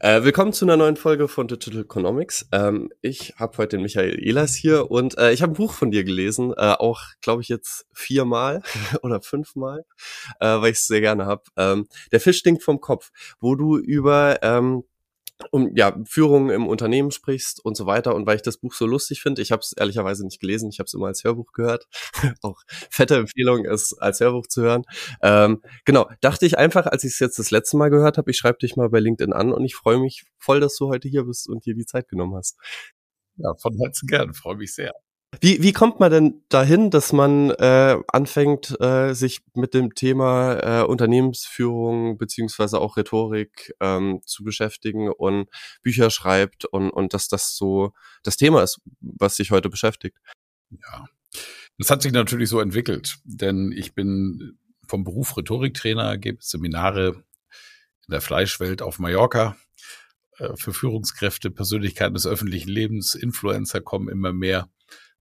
Äh, willkommen zu einer neuen Folge von Digital Economics. Ähm, ich habe heute den Michael Ehlers hier und äh, ich habe ein Buch von dir gelesen, äh, auch glaube ich jetzt viermal oder fünfmal, äh, weil ich es sehr gerne habe. Ähm, der Fisch stinkt vom Kopf, wo du über ähm, um ja Führung im Unternehmen sprichst und so weiter und weil ich das Buch so lustig finde, ich habe es ehrlicherweise nicht gelesen, ich habe es immer als Hörbuch gehört, auch fette Empfehlung es als Hörbuch zu hören. Ähm, genau, dachte ich einfach, als ich es jetzt das letzte Mal gehört habe, ich schreibe dich mal bei LinkedIn an und ich freue mich voll, dass du heute hier bist und dir die Zeit genommen hast. Ja, von Herzen gern, freue mich sehr. Wie, wie kommt man denn dahin, dass man äh, anfängt, äh, sich mit dem Thema äh, Unternehmensführung beziehungsweise auch Rhetorik ähm, zu beschäftigen und Bücher schreibt und, und dass das so das Thema ist, was sich heute beschäftigt? Ja, das hat sich natürlich so entwickelt, denn ich bin vom Beruf Rhetoriktrainer, gebe Seminare in der Fleischwelt auf Mallorca äh, für Führungskräfte, Persönlichkeiten des öffentlichen Lebens, Influencer kommen immer mehr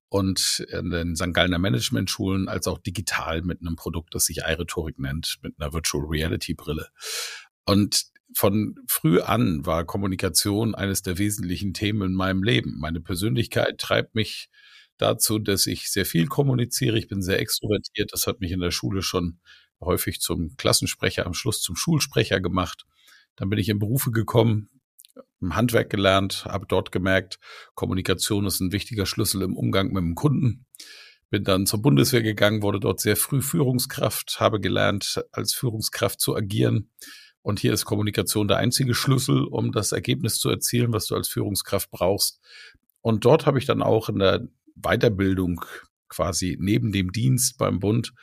und in den St. Gallner Management-Schulen als auch digital mit einem Produkt, das sich iRhetorik nennt, mit einer Virtual Reality Brille. Und von früh an war Kommunikation eines der wesentlichen Themen in meinem Leben. Meine Persönlichkeit treibt mich dazu, dass ich sehr viel kommuniziere. Ich bin sehr extrovertiert. Das hat mich in der Schule schon häufig zum Klassensprecher, am Schluss zum Schulsprecher gemacht. Dann bin ich in Berufe gekommen, im Handwerk gelernt, habe dort gemerkt, Kommunikation ist ein wichtiger Schlüssel im Umgang mit dem Kunden. Bin dann zur Bundeswehr gegangen, wurde dort sehr früh Führungskraft, habe gelernt, als Führungskraft zu agieren. Und hier ist Kommunikation der einzige Schlüssel, um das Ergebnis zu erzielen, was du als Führungskraft brauchst. Und dort habe ich dann auch in der Weiterbildung quasi neben dem Dienst beim Bund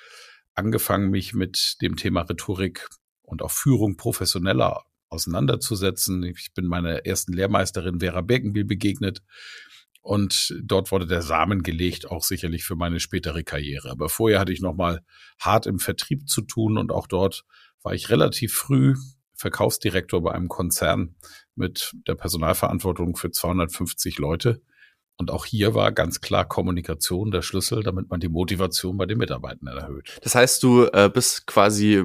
angefangen, mich mit dem Thema Rhetorik und auch Führung professioneller auseinanderzusetzen. Ich bin meiner ersten Lehrmeisterin Vera Birkenbiel begegnet und dort wurde der Samen gelegt, auch sicherlich für meine spätere Karriere. Aber vorher hatte ich noch mal hart im Vertrieb zu tun und auch dort war ich relativ früh Verkaufsdirektor bei einem Konzern mit der Personalverantwortung für 250 Leute. Und auch hier war ganz klar Kommunikation der Schlüssel, damit man die Motivation bei den Mitarbeitenden erhöht. Das heißt, du äh, bist quasi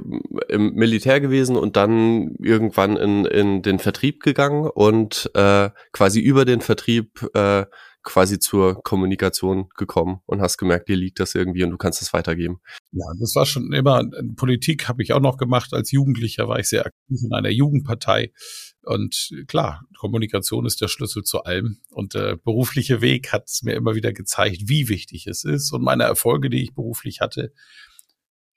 im Militär gewesen und dann irgendwann in, in den Vertrieb gegangen und äh, quasi über den Vertrieb äh, quasi zur Kommunikation gekommen und hast gemerkt, dir liegt das irgendwie und du kannst es weitergeben. Ja, das war schon immer, Politik habe ich auch noch gemacht. Als Jugendlicher war ich sehr aktiv in einer Jugendpartei. Und klar, Kommunikation ist der Schlüssel zu allem. Und der berufliche Weg hat es mir immer wieder gezeigt, wie wichtig es ist. Und meine Erfolge, die ich beruflich hatte,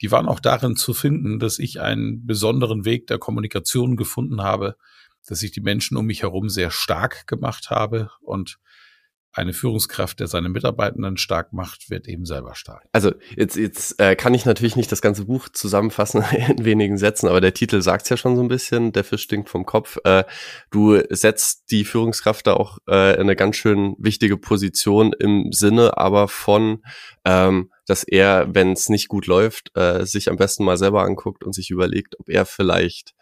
die waren auch darin zu finden, dass ich einen besonderen Weg der Kommunikation gefunden habe, dass ich die Menschen um mich herum sehr stark gemacht habe und eine Führungskraft, der seine Mitarbeitenden stark macht, wird eben selber stark. Also jetzt, jetzt äh, kann ich natürlich nicht das ganze Buch zusammenfassen in wenigen Sätzen, aber der Titel sagt ja schon so ein bisschen, der Fisch stinkt vom Kopf. Äh, du setzt die Führungskraft da auch äh, in eine ganz schön wichtige Position im Sinne aber von, ähm, dass er, wenn es nicht gut läuft, äh, sich am besten mal selber anguckt und sich überlegt, ob er vielleicht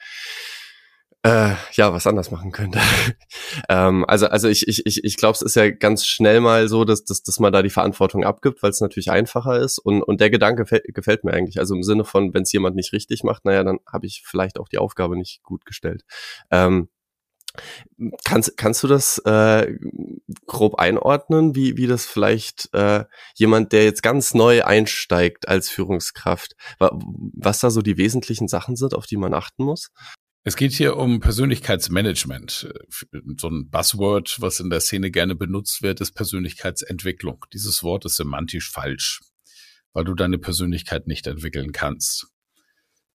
äh, ja, was anders machen könnte. ähm, also, also ich, ich, ich, ich glaube, es ist ja ganz schnell mal so, dass, dass, dass man da die Verantwortung abgibt, weil es natürlich einfacher ist. Und, und der Gedanke gefällt, mir eigentlich. Also im Sinne von, wenn es jemand nicht richtig macht, naja, dann habe ich vielleicht auch die Aufgabe nicht gut gestellt. Ähm, Kannst, kannst du das äh, grob einordnen, wie, wie das vielleicht äh, jemand, der jetzt ganz neu einsteigt als Führungskraft, was da so die wesentlichen Sachen sind, auf die man achten muss? Es geht hier um Persönlichkeitsmanagement. So ein Buzzword, was in der Szene gerne benutzt wird, ist Persönlichkeitsentwicklung. Dieses Wort ist semantisch falsch, weil du deine Persönlichkeit nicht entwickeln kannst.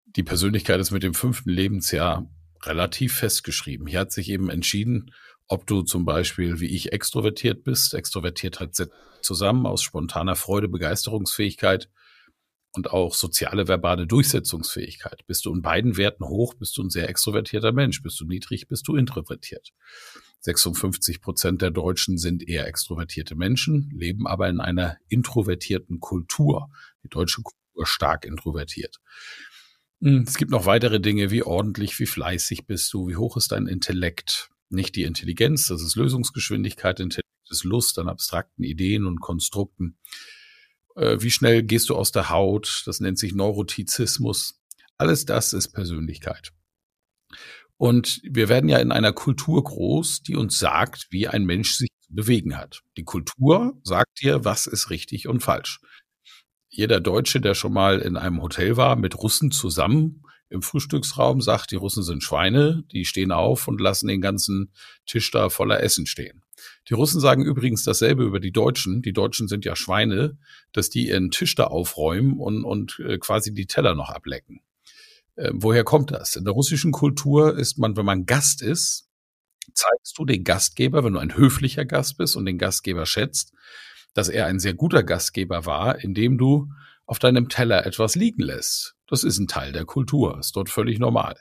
Die Persönlichkeit ist mit dem fünften Lebensjahr relativ festgeschrieben. Hier hat sich eben entschieden, ob du zum Beispiel wie ich extrovertiert bist. Extrovertiertheit setzt zusammen aus spontaner Freude, Begeisterungsfähigkeit und auch soziale verbale Durchsetzungsfähigkeit. Bist du in beiden Werten hoch, bist du ein sehr extrovertierter Mensch. Bist du niedrig, bist du introvertiert. 56 Prozent der Deutschen sind eher extrovertierte Menschen, leben aber in einer introvertierten Kultur. Die deutsche Kultur stark introvertiert. Hm, es gibt noch weitere Dinge, wie ordentlich, wie fleißig bist du, wie hoch ist dein Intellekt. Nicht die Intelligenz, das ist Lösungsgeschwindigkeit, Intellekt ist Lust an abstrakten Ideen und Konstrukten. Äh, wie schnell gehst du aus der Haut? Das nennt sich Neurotizismus. Alles das ist Persönlichkeit. Und wir werden ja in einer Kultur groß, die uns sagt, wie ein Mensch sich zu bewegen hat. Die Kultur sagt dir, was ist richtig und falsch. Jeder Deutsche, der schon mal in einem Hotel war mit Russen zusammen im Frühstücksraum, sagt, die Russen sind Schweine, die stehen auf und lassen den ganzen Tisch da voller Essen stehen. Die Russen sagen übrigens dasselbe über die Deutschen. Die Deutschen sind ja Schweine, dass die ihren Tisch da aufräumen und, und äh, quasi die Teller noch ablecken. Äh, woher kommt das? In der russischen Kultur ist man, wenn man Gast ist, zeigst du den Gastgeber, wenn du ein höflicher Gast bist und den Gastgeber schätzt, dass er ein sehr guter Gastgeber war, indem du auf deinem Teller etwas liegen lässt. Das ist ein Teil der Kultur, ist dort völlig normal.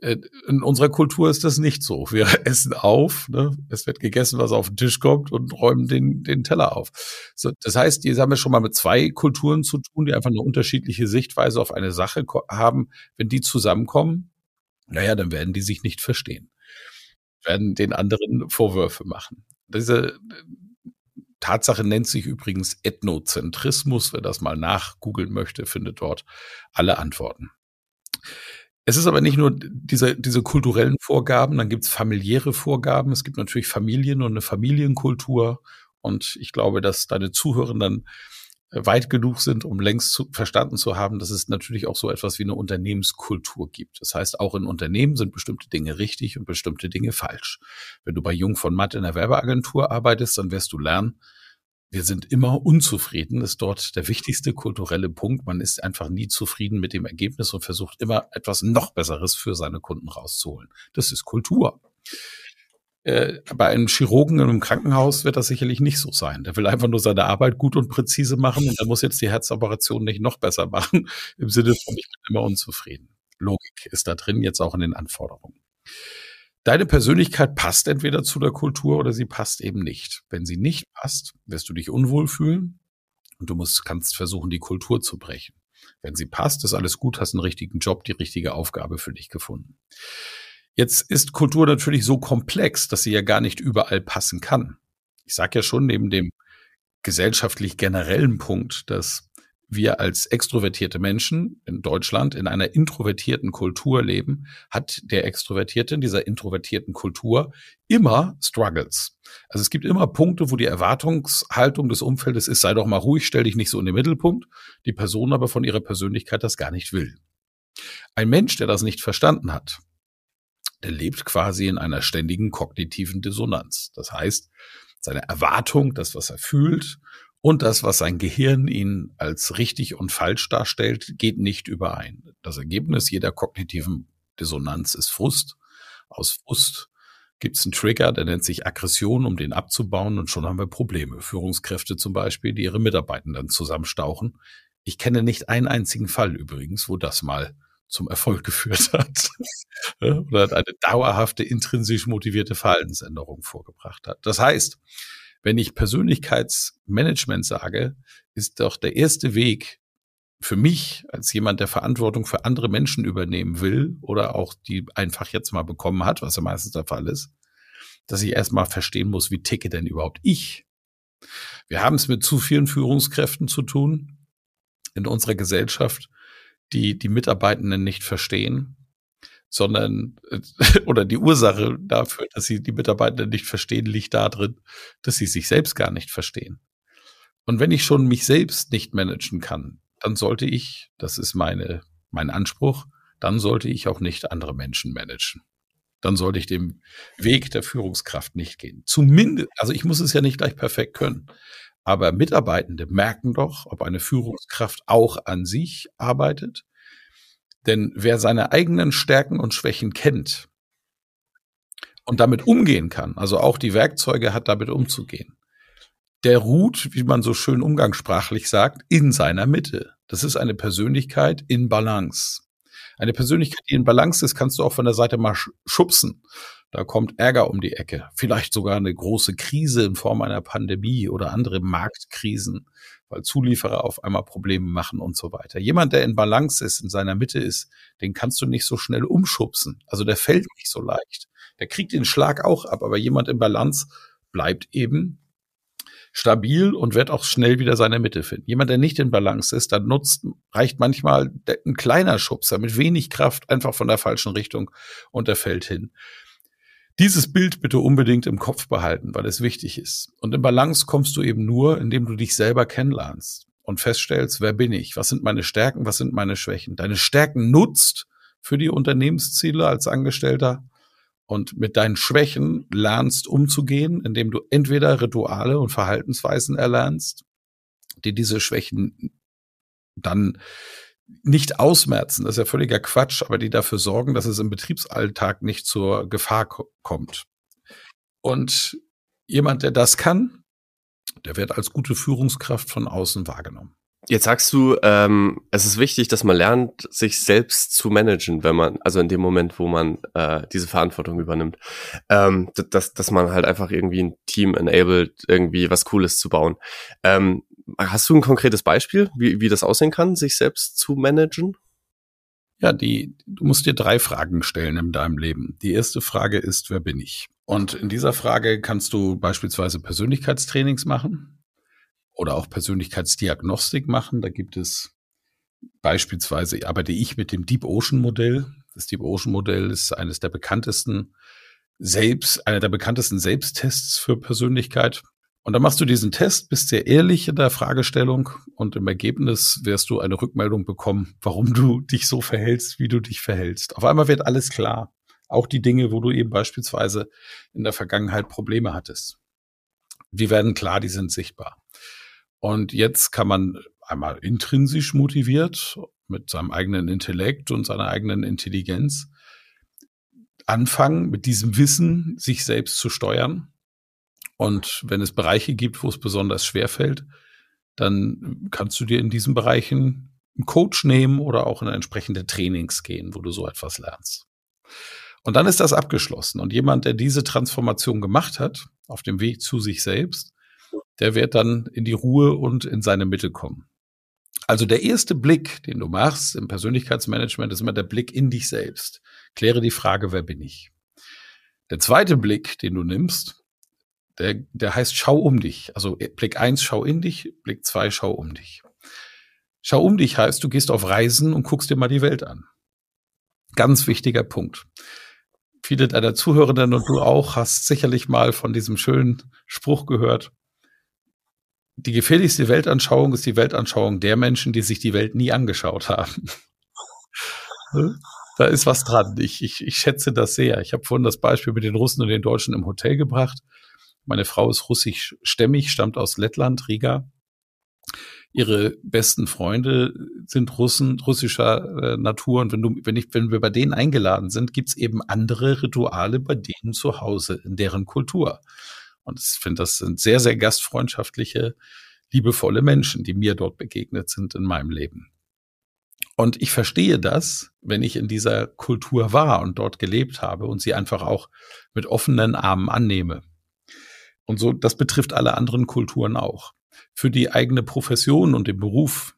Äh, in unserer Kultur ist das nicht so. Wir essen auf, ne? es wird gegessen, was auf den Tisch kommt und räumen den, den Teller auf. So, das heißt, hier haben wir schon mal mit zwei Kulturen zu tun, die einfach eine unterschiedliche Sichtweise auf eine Sache haben. Wenn die zusammenkommen, naja, dann werden die sich nicht verstehen, werden den anderen Vorwürfe machen. Diese Tatsache nennt sich übrigens Ethnozentrismus. Wer das mal nachgoogeln möchte, findet dort alle Antworten. Es ist aber nicht nur diese, diese kulturellen Vorgaben, dann gibt es familiäre Vorgaben. Es gibt natürlich Familien und eine Familienkultur. Und ich glaube, dass deine Zuhörenden weit genug sind, um längst zu, verstanden zu haben, dass es natürlich auch so etwas wie eine Unternehmenskultur gibt. Das heißt, auch in Unternehmen sind bestimmte Dinge richtig und bestimmte Dinge falsch. Wenn du bei Jung von Matt in der Werbeagentur arbeitest, dann wirst du lernen, wir sind immer unzufrieden, ist dort der wichtigste kulturelle Punkt. Man ist einfach nie zufrieden mit dem Ergebnis und versucht immer etwas noch Besseres für seine Kunden rauszuholen. Das ist Kultur. Äh, bei einem Chirurgen in einem Krankenhaus wird das sicherlich nicht so sein. Der will einfach nur seine Arbeit gut und präzise machen und er muss jetzt die Herzoperation nicht noch besser machen, im Sinne von, ich bin immer unzufrieden. Logik ist da drin, jetzt auch in den Anforderungen. Deine Persönlichkeit passt entweder zu der Kultur oder sie passt eben nicht. Wenn sie nicht passt, wirst du dich unwohl fühlen und du musst, kannst versuchen, die Kultur zu brechen. Wenn sie passt, ist alles gut, hast einen richtigen Job, die richtige Aufgabe für dich gefunden. Jetzt ist Kultur natürlich so komplex, dass sie ja gar nicht überall passen kann. Ich sage ja schon neben dem gesellschaftlich generellen Punkt, dass wir als extrovertierte Menschen in Deutschland in einer introvertierten Kultur leben, hat der Extrovertierte in dieser introvertierten Kultur immer Struggles. Also es gibt immer Punkte, wo die Erwartungshaltung des Umfeldes ist, sei doch mal ruhig, stell dich nicht so in den Mittelpunkt, die Person aber von ihrer Persönlichkeit das gar nicht will. Ein Mensch, der das nicht verstanden hat, der lebt quasi in einer ständigen kognitiven Dissonanz. Das heißt, seine Erwartung, das, was er fühlt und das, was sein Gehirn ihn als richtig und falsch darstellt, geht nicht überein. Das Ergebnis jeder kognitiven Dissonanz ist Frust. Aus Frust gibt es einen Trigger, der nennt sich Aggression, um den abzubauen und schon haben wir Probleme. Führungskräfte zum Beispiel, die ihre Mitarbeitenden zusammenstauchen. Ich kenne nicht einen einzigen Fall übrigens, wo das mal zum Erfolg geführt hat oder eine dauerhafte intrinsisch motivierte Verhaltensänderung vorgebracht hat. Das heißt, wenn ich Persönlichkeitsmanagement sage, ist doch der erste Weg für mich als jemand, der Verantwortung für andere Menschen übernehmen will oder auch die einfach jetzt mal bekommen hat, was ja meistens der Fall ist, dass ich erstmal verstehen muss, wie ticke denn überhaupt ich? Wir haben es mit zu vielen Führungskräften zu tun in unserer Gesellschaft, die die Mitarbeitenden nicht verstehen, sondern äh, oder die Ursache dafür, dass sie die Mitarbeiter nicht verstehen, liegt darin, dass sie sich selbst gar nicht verstehen. Und wenn ich schon mich selbst nicht managen kann, dann sollte ich, das ist meine, mein Anspruch, dann sollte ich auch nicht andere Menschen managen. Dann sollte ich den Weg der Führungskraft nicht gehen. Zumindest, also ich muss es ja nicht gleich perfekt können. Aber Mitarbeitende merken doch, ob eine Führungskraft auch an sich arbeitet denn wer seine eigenen Stärken und Schwächen kennt und damit umgehen kann, also auch die Werkzeuge hat, damit umzugehen, der ruht, wie man so schön umgangssprachlich sagt, in seiner Mitte. Das ist eine Persönlichkeit in Balance. Eine Persönlichkeit, die in Balance ist, kannst du auch von der Seite mal schubsen. Da kommt Ärger um die Ecke. Vielleicht sogar eine große Krise in Form einer Pandemie oder andere Marktkrisen weil Zulieferer auf einmal Probleme machen und so weiter. Jemand, der in Balance ist, in seiner Mitte ist, den kannst du nicht so schnell umschubsen. Also der fällt nicht so leicht. Der kriegt den Schlag auch ab, aber jemand in Balance bleibt eben stabil und wird auch schnell wieder seine Mitte finden. Jemand, der nicht in Balance ist, dann nutzt, reicht manchmal ein kleiner Schubser mit wenig Kraft einfach von der falschen Richtung und er fällt hin. Dieses Bild bitte unbedingt im Kopf behalten, weil es wichtig ist. Und in Balance kommst du eben nur, indem du dich selber kennenlernst und feststellst, wer bin ich? Was sind meine Stärken? Was sind meine Schwächen? Deine Stärken nutzt für die Unternehmensziele als Angestellter und mit deinen Schwächen lernst umzugehen, indem du entweder Rituale und Verhaltensweisen erlernst, die diese Schwächen dann nicht ausmerzen, das ist ja völliger Quatsch, aber die dafür sorgen, dass es im Betriebsalltag nicht zur Gefahr kommt. Und jemand, der das kann, der wird als gute Führungskraft von außen wahrgenommen. Jetzt sagst du, ähm, es ist wichtig, dass man lernt, sich selbst zu managen, wenn man, also in dem Moment, wo man äh, diese Verantwortung übernimmt, ähm, dass, dass man halt einfach irgendwie ein Team enabled, irgendwie was Cooles zu bauen. Ähm, hast du ein konkretes Beispiel, wie, wie das aussehen kann, sich selbst zu managen? Ja, die, du musst dir drei Fragen stellen in deinem Leben. Die erste Frage ist, wer bin ich? Und in dieser Frage kannst du beispielsweise Persönlichkeitstrainings machen oder auch Persönlichkeitsdiagnostik machen. Da gibt es beispielsweise, arbeite ich mit dem Deep Ocean Modell. Das Deep Ocean Modell ist eines der bekanntesten selbst, einer der bekanntesten Selbsttests für Persönlichkeit. Und dann machst du diesen Test, bist sehr ehrlich in der Fragestellung und im Ergebnis wirst du eine Rückmeldung bekommen, warum du dich so verhältst, wie du dich verhältst. Auf einmal wird alles klar. Auch die Dinge, wo du eben beispielsweise in der Vergangenheit Probleme hattest. Die werden klar, die sind sichtbar. Und jetzt kann man einmal intrinsisch motiviert mit seinem eigenen Intellekt und seiner eigenen Intelligenz anfangen, mit diesem Wissen sich selbst zu steuern. Und wenn es Bereiche gibt, wo es besonders schwer fällt, dann kannst du dir in diesen Bereichen einen Coach nehmen oder auch in entsprechende Trainings gehen, wo du so etwas lernst. Und dann ist das abgeschlossen. Und jemand, der diese Transformation gemacht hat, auf dem Weg zu sich selbst, der wird dann in die Ruhe und in seine Mitte kommen. Also der erste Blick, den du machst im Persönlichkeitsmanagement, ist immer der Blick in dich selbst. Kläre die Frage, wer bin ich? Der zweite Blick, den du nimmst, der, der heißt Schau um dich. Also Blick eins, schau in dich, Blick zwei, schau um dich. Schau um dich heißt, du gehst auf Reisen und guckst dir mal die Welt an. Ganz wichtiger Punkt. Viele deiner Zuhörenden und du auch hast sicherlich mal von diesem schönen Spruch gehört die gefährlichste Weltanschauung ist die Weltanschauung der Menschen, die sich die Welt nie angeschaut haben. da ist was dran. Ich, ich, ich schätze das sehr. Ich habe vorhin das Beispiel mit den Russen und den Deutschen im Hotel gebracht. Meine Frau ist russisch-stämmig, stammt aus Lettland, Riga. Ihre besten Freunde sind Russen, russischer äh, Natur. Und wenn du, wenn ich, wenn wir bei denen eingeladen sind, gibt's eben andere Rituale bei denen zu Hause in deren Kultur. Und ich finde, das sind sehr, sehr gastfreundschaftliche, liebevolle Menschen, die mir dort begegnet sind in meinem Leben. Und ich verstehe das, wenn ich in dieser Kultur war und dort gelebt habe und sie einfach auch mit offenen Armen annehme. Und so, das betrifft alle anderen Kulturen auch. Für die eigene Profession und den Beruf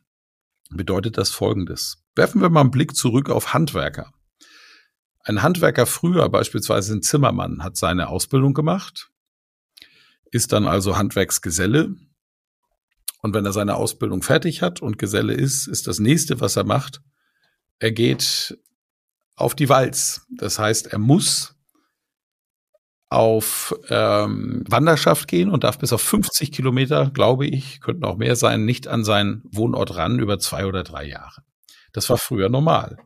bedeutet das Folgendes. Werfen wir mal einen Blick zurück auf Handwerker. Ein Handwerker früher, beispielsweise ein Zimmermann, hat seine Ausbildung gemacht, ist dann also Handwerksgeselle. Und wenn er seine Ausbildung fertig hat und Geselle ist, ist das nächste, was er macht, er geht auf die Walz. Das heißt, er muss auf ähm, Wanderschaft gehen und darf bis auf 50 Kilometer, glaube ich, könnten auch mehr sein, nicht an seinen Wohnort ran über zwei oder drei Jahre. Das war früher normal.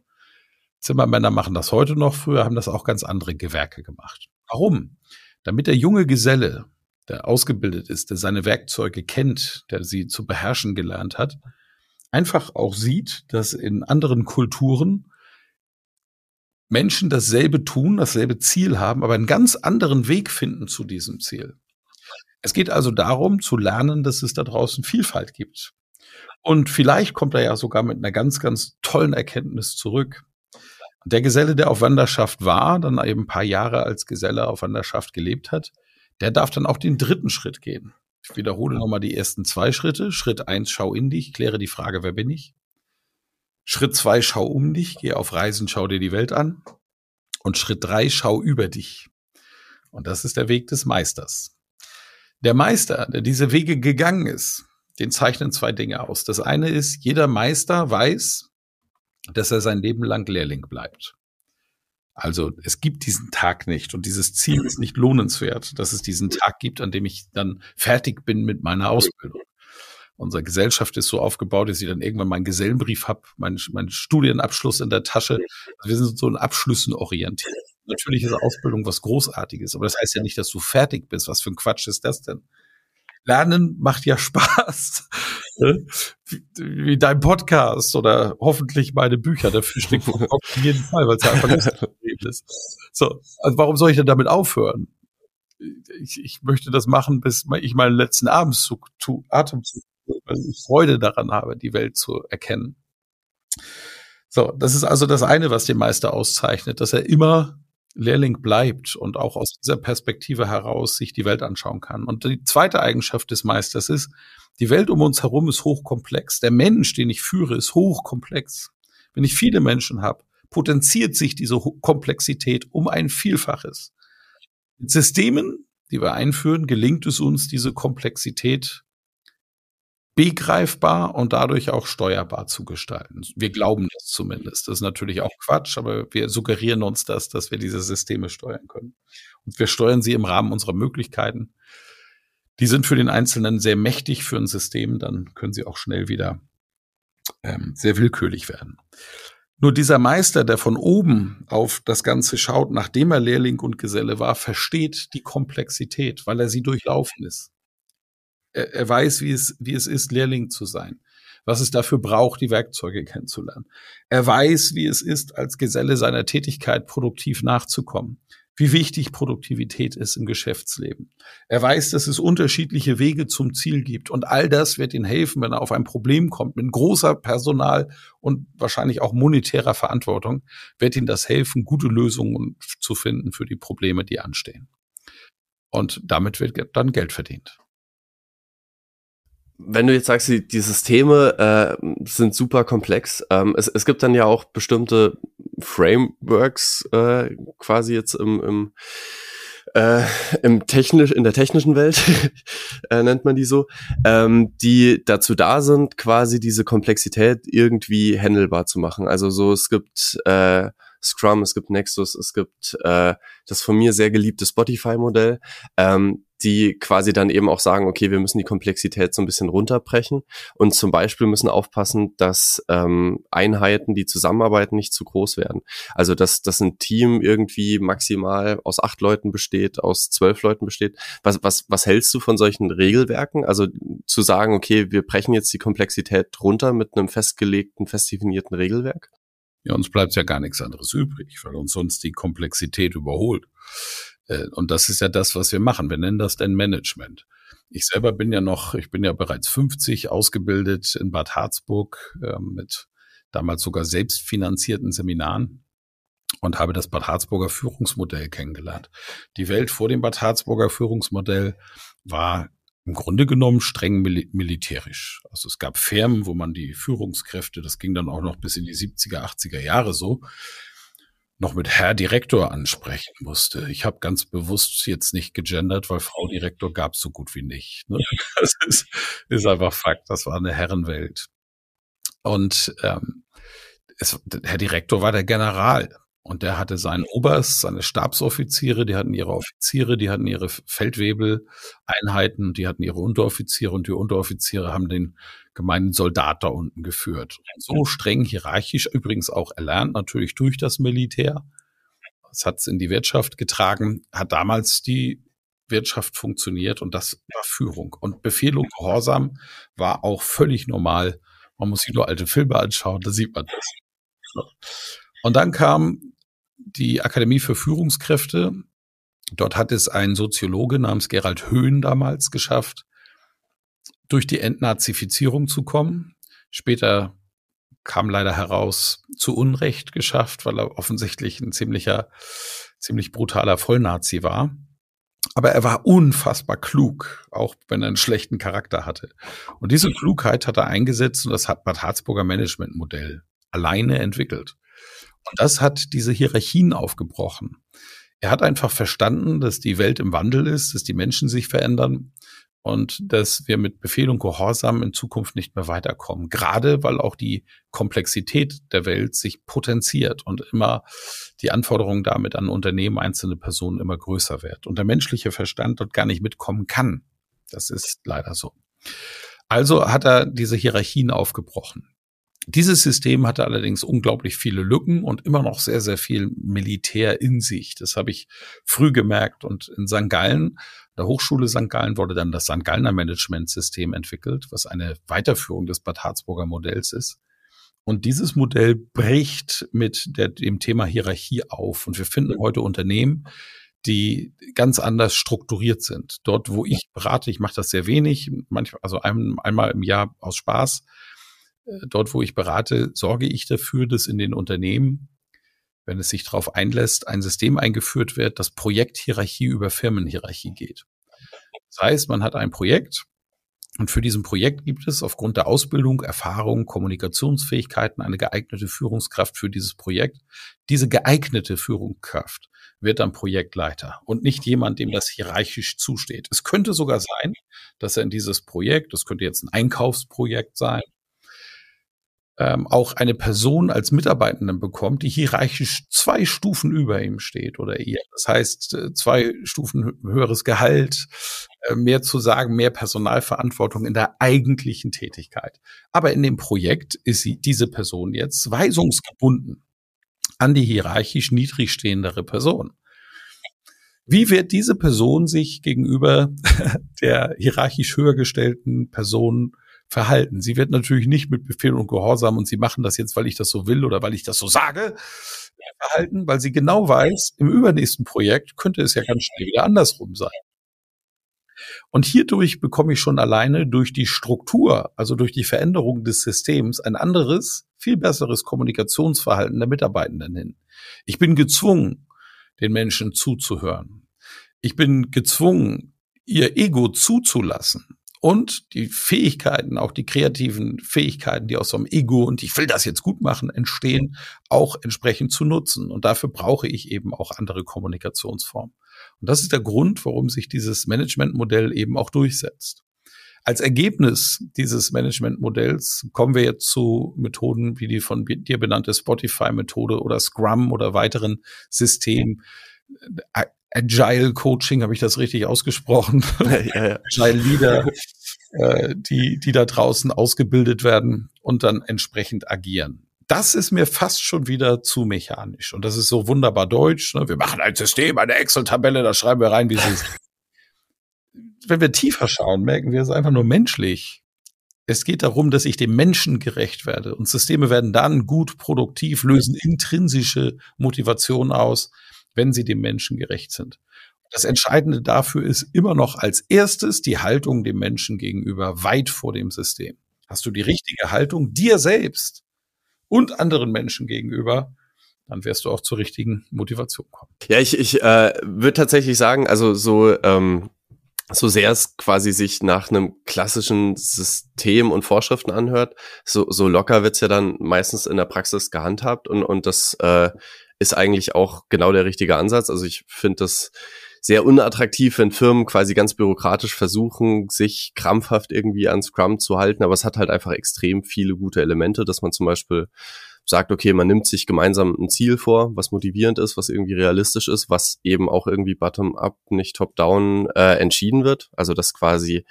Zimmermänner machen das heute noch, früher haben das auch ganz andere Gewerke gemacht. Warum? Damit der junge Geselle der ausgebildet ist, der seine Werkzeuge kennt, der sie zu beherrschen gelernt hat, einfach auch sieht, dass in anderen Kulturen Menschen dasselbe tun, dasselbe Ziel haben, aber einen ganz anderen Weg finden zu diesem Ziel. Es geht also darum zu lernen, dass es da draußen Vielfalt gibt. Und vielleicht kommt er ja sogar mit einer ganz, ganz tollen Erkenntnis zurück. Der Geselle, der auf Wanderschaft war, dann eben ein paar Jahre als Geselle auf Wanderschaft gelebt hat, der darf dann auch den dritten Schritt gehen. Ich wiederhole nochmal die ersten zwei Schritte. Schritt eins, schau in dich, kläre die Frage, wer bin ich? Schritt zwei, schau um dich, geh auf Reisen, schau dir die Welt an. Und Schritt drei, schau über dich. Und das ist der Weg des Meisters. Der Meister, der diese Wege gegangen ist, den zeichnen zwei Dinge aus. Das eine ist, jeder Meister weiß, dass er sein Leben lang Lehrling bleibt. Also es gibt diesen Tag nicht und dieses Ziel ist nicht lohnenswert, dass es diesen Tag gibt, an dem ich dann fertig bin mit meiner Ausbildung. Unsere Gesellschaft ist so aufgebaut, dass ich dann irgendwann meinen Gesellenbrief habe, meinen, meinen Studienabschluss in der Tasche. Also wir sind so in Abschlüssen orientiert. Natürlich ist Ausbildung was Großartiges, aber das heißt ja nicht, dass du fertig bist. Was für ein Quatsch ist das denn? Lernen macht ja Spaß. Ne? Wie dein Podcast oder hoffentlich meine Bücher. Dafür steckt in jedem Fall, weil es ja einfach lustig ist. So, also warum soll ich denn damit aufhören? Ich, ich möchte das machen, bis ich meinen letzten Abendzug, Atemzug, Freude daran habe, die Welt zu erkennen. So, das ist also das eine, was den Meister auszeichnet, dass er immer Lehrling bleibt und auch aus dieser Perspektive heraus sich die Welt anschauen kann. Und die zweite Eigenschaft des Meisters ist, die Welt um uns herum ist hochkomplex. Der Mensch, den ich führe, ist hochkomplex. Wenn ich viele Menschen habe, potenziert sich diese Komplexität um ein Vielfaches. Mit Systemen, die wir einführen, gelingt es uns, diese Komplexität begreifbar und dadurch auch steuerbar zu gestalten. Wir glauben das zumindest. Das ist natürlich auch Quatsch, aber wir suggerieren uns das, dass wir diese Systeme steuern können. Und wir steuern sie im Rahmen unserer Möglichkeiten. Die sind für den Einzelnen sehr mächtig für ein System, dann können sie auch schnell wieder ähm, sehr willkürlich werden. Nur dieser Meister, der von oben auf das Ganze schaut, nachdem er Lehrling und Geselle war, versteht die Komplexität, weil er sie durchlaufen ist er, er weiß, wie es, wie es ist, Lehrling zu sein was es dafür braucht, die Werkzeuge kennenzulernen. Er weiß, wie es ist, als Geselle seiner Tätigkeit produktiv nachzukommen, wie wichtig Produktivität ist im Geschäftsleben. Er weiß, dass es unterschiedliche Wege zum Ziel gibt und all das wird ihm helfen, wenn er auf ein Problem kommt mit großer Personal und wahrscheinlich auch monetärer Verantwortung, wird ihm das helfen, gute Lösungen zu finden für die Probleme, die anstehen. Und damit wird dann Geld verdient wenn du jetzt sagst, die, die Systeme äh, sind super komplex, ähm, es, es gibt dann ja auch bestimmte Frameworks äh, quasi jetzt im, im äh, im technisch, in der technischen Welt, äh, nennt man die so, ähm, die dazu da sind, quasi diese Komplexität irgendwie handelbar zu machen. Also so, es gibt äh, Scrum, es gibt Nexus, es gibt äh, das von mir sehr geliebte Spotify-Modell. Ähm, die quasi dann eben auch sagen, okay, wir müssen die Komplexität so ein bisschen runterbrechen und zum Beispiel müssen aufpassen, dass ähm, Einheiten, die zusammenarbeiten, nicht zu groß werden. Also dass, dass ein Team irgendwie maximal aus acht Leuten besteht, aus zwölf Leuten besteht. Was, was, was hältst du von solchen Regelwerken? Also zu sagen, okay, wir brechen jetzt die Komplexität runter mit einem festgelegten, fest definierten Regelwerk? Ja, uns bleibt ja gar nichts anderes übrig, weil uns sonst die Komplexität überholt. Äh, und das ist ja das, was wir machen. Wir nennen das denn Management. Ich selber bin ja noch, ich bin ja bereits 50 ausgebildet in Bad Harzburg äh, mit damals sogar selbstfinanzierten Seminaren und habe das Bad Harzburger Führungsmodell kennengelernt. Die Welt vor dem Bad Harzburger Führungsmodell war im Grunde genommen streng mil militärisch. Also es gab Firmen, wo man die Führungskräfte, das ging dann auch noch bis in die 70er, 80er Jahre so, noch mit Herr Direktor ansprechen musste. Ich habe ganz bewusst jetzt nicht gegendert, weil Frau Direktor gab es so gut wie nicht. Ne? Das ist, ist einfach Fakt. Das war eine Herrenwelt. Und ähm, es, Herr Direktor war der General. Und der hatte seinen Oberst, seine Stabsoffiziere, die hatten ihre Offiziere, die hatten ihre Feldwebel-Einheiten, die hatten ihre Unteroffiziere und die Unteroffiziere haben den gemeinen Soldat da unten geführt. Und so streng hierarchisch, übrigens auch erlernt, natürlich durch das Militär. Das hat es in die Wirtschaft getragen, hat damals die Wirtschaft funktioniert und das war Führung. Und Befehl und Gehorsam war auch völlig normal. Man muss sich nur alte Filme anschauen, da sieht man das. Und dann kam die Akademie für Führungskräfte. Dort hat es ein Soziologe namens Gerald Höhn damals geschafft, durch die Entnazifizierung zu kommen. Später kam leider heraus, zu Unrecht geschafft, weil er offensichtlich ein ziemlicher, ziemlich brutaler Vollnazi war. Aber er war unfassbar klug, auch wenn er einen schlechten Charakter hatte. Und diese Klugheit hat er eingesetzt und das hat Bad Harzburger Managementmodell alleine entwickelt. Und das hat diese Hierarchien aufgebrochen. Er hat einfach verstanden, dass die Welt im Wandel ist, dass die Menschen sich verändern und dass wir mit Befehl und Gehorsam in Zukunft nicht mehr weiterkommen. Gerade weil auch die Komplexität der Welt sich potenziert und immer die Anforderungen damit an Unternehmen, einzelne Personen immer größer wird und der menschliche Verstand dort gar nicht mitkommen kann. Das ist leider so. Also hat er diese Hierarchien aufgebrochen. Dieses System hatte allerdings unglaublich viele Lücken und immer noch sehr, sehr viel Militär in sich. Das habe ich früh gemerkt. Und in St. Gallen, der Hochschule St. Gallen, wurde dann das St. Gallener Management-System entwickelt, was eine Weiterführung des Bad Harzburger Modells ist. Und dieses Modell bricht mit der, dem Thema Hierarchie auf. Und wir finden heute Unternehmen, die ganz anders strukturiert sind. Dort, wo ich berate, ich mache das sehr wenig, manchmal, also ein, einmal im Jahr aus Spaß, dort, wo ich berate, sorge ich dafür, dass in den Unternehmen, wenn es sich darauf einlässt, ein System eingeführt wird, das Projekthierarchie über Firmenhierarchie geht. Das heißt, man hat ein Projekt und für diesen Projekt gibt es aufgrund der Ausbildung, Erfahrung, Kommunikationsfähigkeiten eine geeignete Führungskraft für dieses Projekt. Diese geeignete Führungskraft wird dann Projektleiter und nicht jemand, dem das hierarchisch zusteht. Es könnte sogar sein, dass er in dieses Projekt, das könnte jetzt ein Einkaufsprojekt sein, ähm, auch eine Person als Mitarbeitenden bekommt, die hierarchisch zwei Stufen über ihm steht oder ihr. Das heißt, äh, zwei Stufen höheres Gehalt, äh, mehr zu sagen, mehr Personalverantwortung in der eigentlichen Tätigkeit. Aber in dem Projekt ist sie, diese Person jetzt weisungsgebunden an die hierarchisch niedrig stehendere Person. Wie wird diese Person sich gegenüber der hierarchisch höher gestellten Person verhalten. Sie wird natürlich nicht mit Befehl und Gehorsam und sie machen das jetzt, weil ich das so will oder weil ich das so sage, verhalten, weil sie genau weiß, im übernächsten Projekt könnte es ja ganz schnell wieder andersrum sein. Und hierdurch bekomme ich schon alleine durch die Struktur, also durch die Veränderung des Systems, ein anderes, viel besseres Kommunikationsverhalten der Mitarbeitenden hin. Ich bin gezwungen, den Menschen zuzuhören. Ich bin gezwungen, ihr Ego zuzulassen und die Fähigkeiten, auch die kreativen Fähigkeiten, die aus so einem Ego und ich will das jetzt gut machen, entstehen, auch entsprechend zu nutzen. Und dafür brauche ich eben auch andere Kommunikationsformen. Und das ist der Grund, warum sich dieses Managementmodell eben auch durchsetzt. Als Ergebnis dieses Managementmodells kommen wir jetzt zu Methoden wie die von dir benannte Spotify-Methode oder Scrum oder weiteren Systemen Agile Coaching, habe ich das richtig ausgesprochen? Ja, ja. Agile Leader, äh, die, die da draußen ausgebildet werden und dann entsprechend agieren. Das ist mir fast schon wieder zu mechanisch. Und das ist so wunderbar deutsch. Ne? Wir machen ein System, eine Excel-Tabelle, da schreiben wir rein, wie es ist. Wenn wir tiefer schauen, merken wir es einfach nur menschlich. Es geht darum, dass ich dem Menschen gerecht werde. Und Systeme werden dann gut, produktiv, lösen intrinsische Motivation aus, wenn sie dem Menschen gerecht sind. Das Entscheidende dafür ist immer noch als erstes die Haltung dem Menschen gegenüber weit vor dem System. Hast du die richtige Haltung dir selbst und anderen Menschen gegenüber, dann wirst du auch zur richtigen Motivation kommen. Ja, ich, ich äh, würde tatsächlich sagen, also so, ähm, so sehr es quasi sich nach einem klassischen System und Vorschriften anhört, so, so locker wird's ja dann meistens in der Praxis gehandhabt und, und das äh, ist eigentlich auch genau der richtige Ansatz. Also ich finde das sehr unattraktiv, wenn Firmen quasi ganz bürokratisch versuchen, sich krampfhaft irgendwie an Scrum zu halten. Aber es hat halt einfach extrem viele gute Elemente, dass man zum Beispiel sagt, okay, man nimmt sich gemeinsam ein Ziel vor, was motivierend ist, was irgendwie realistisch ist, was eben auch irgendwie bottom-up, nicht top-down äh, entschieden wird. Also dass quasi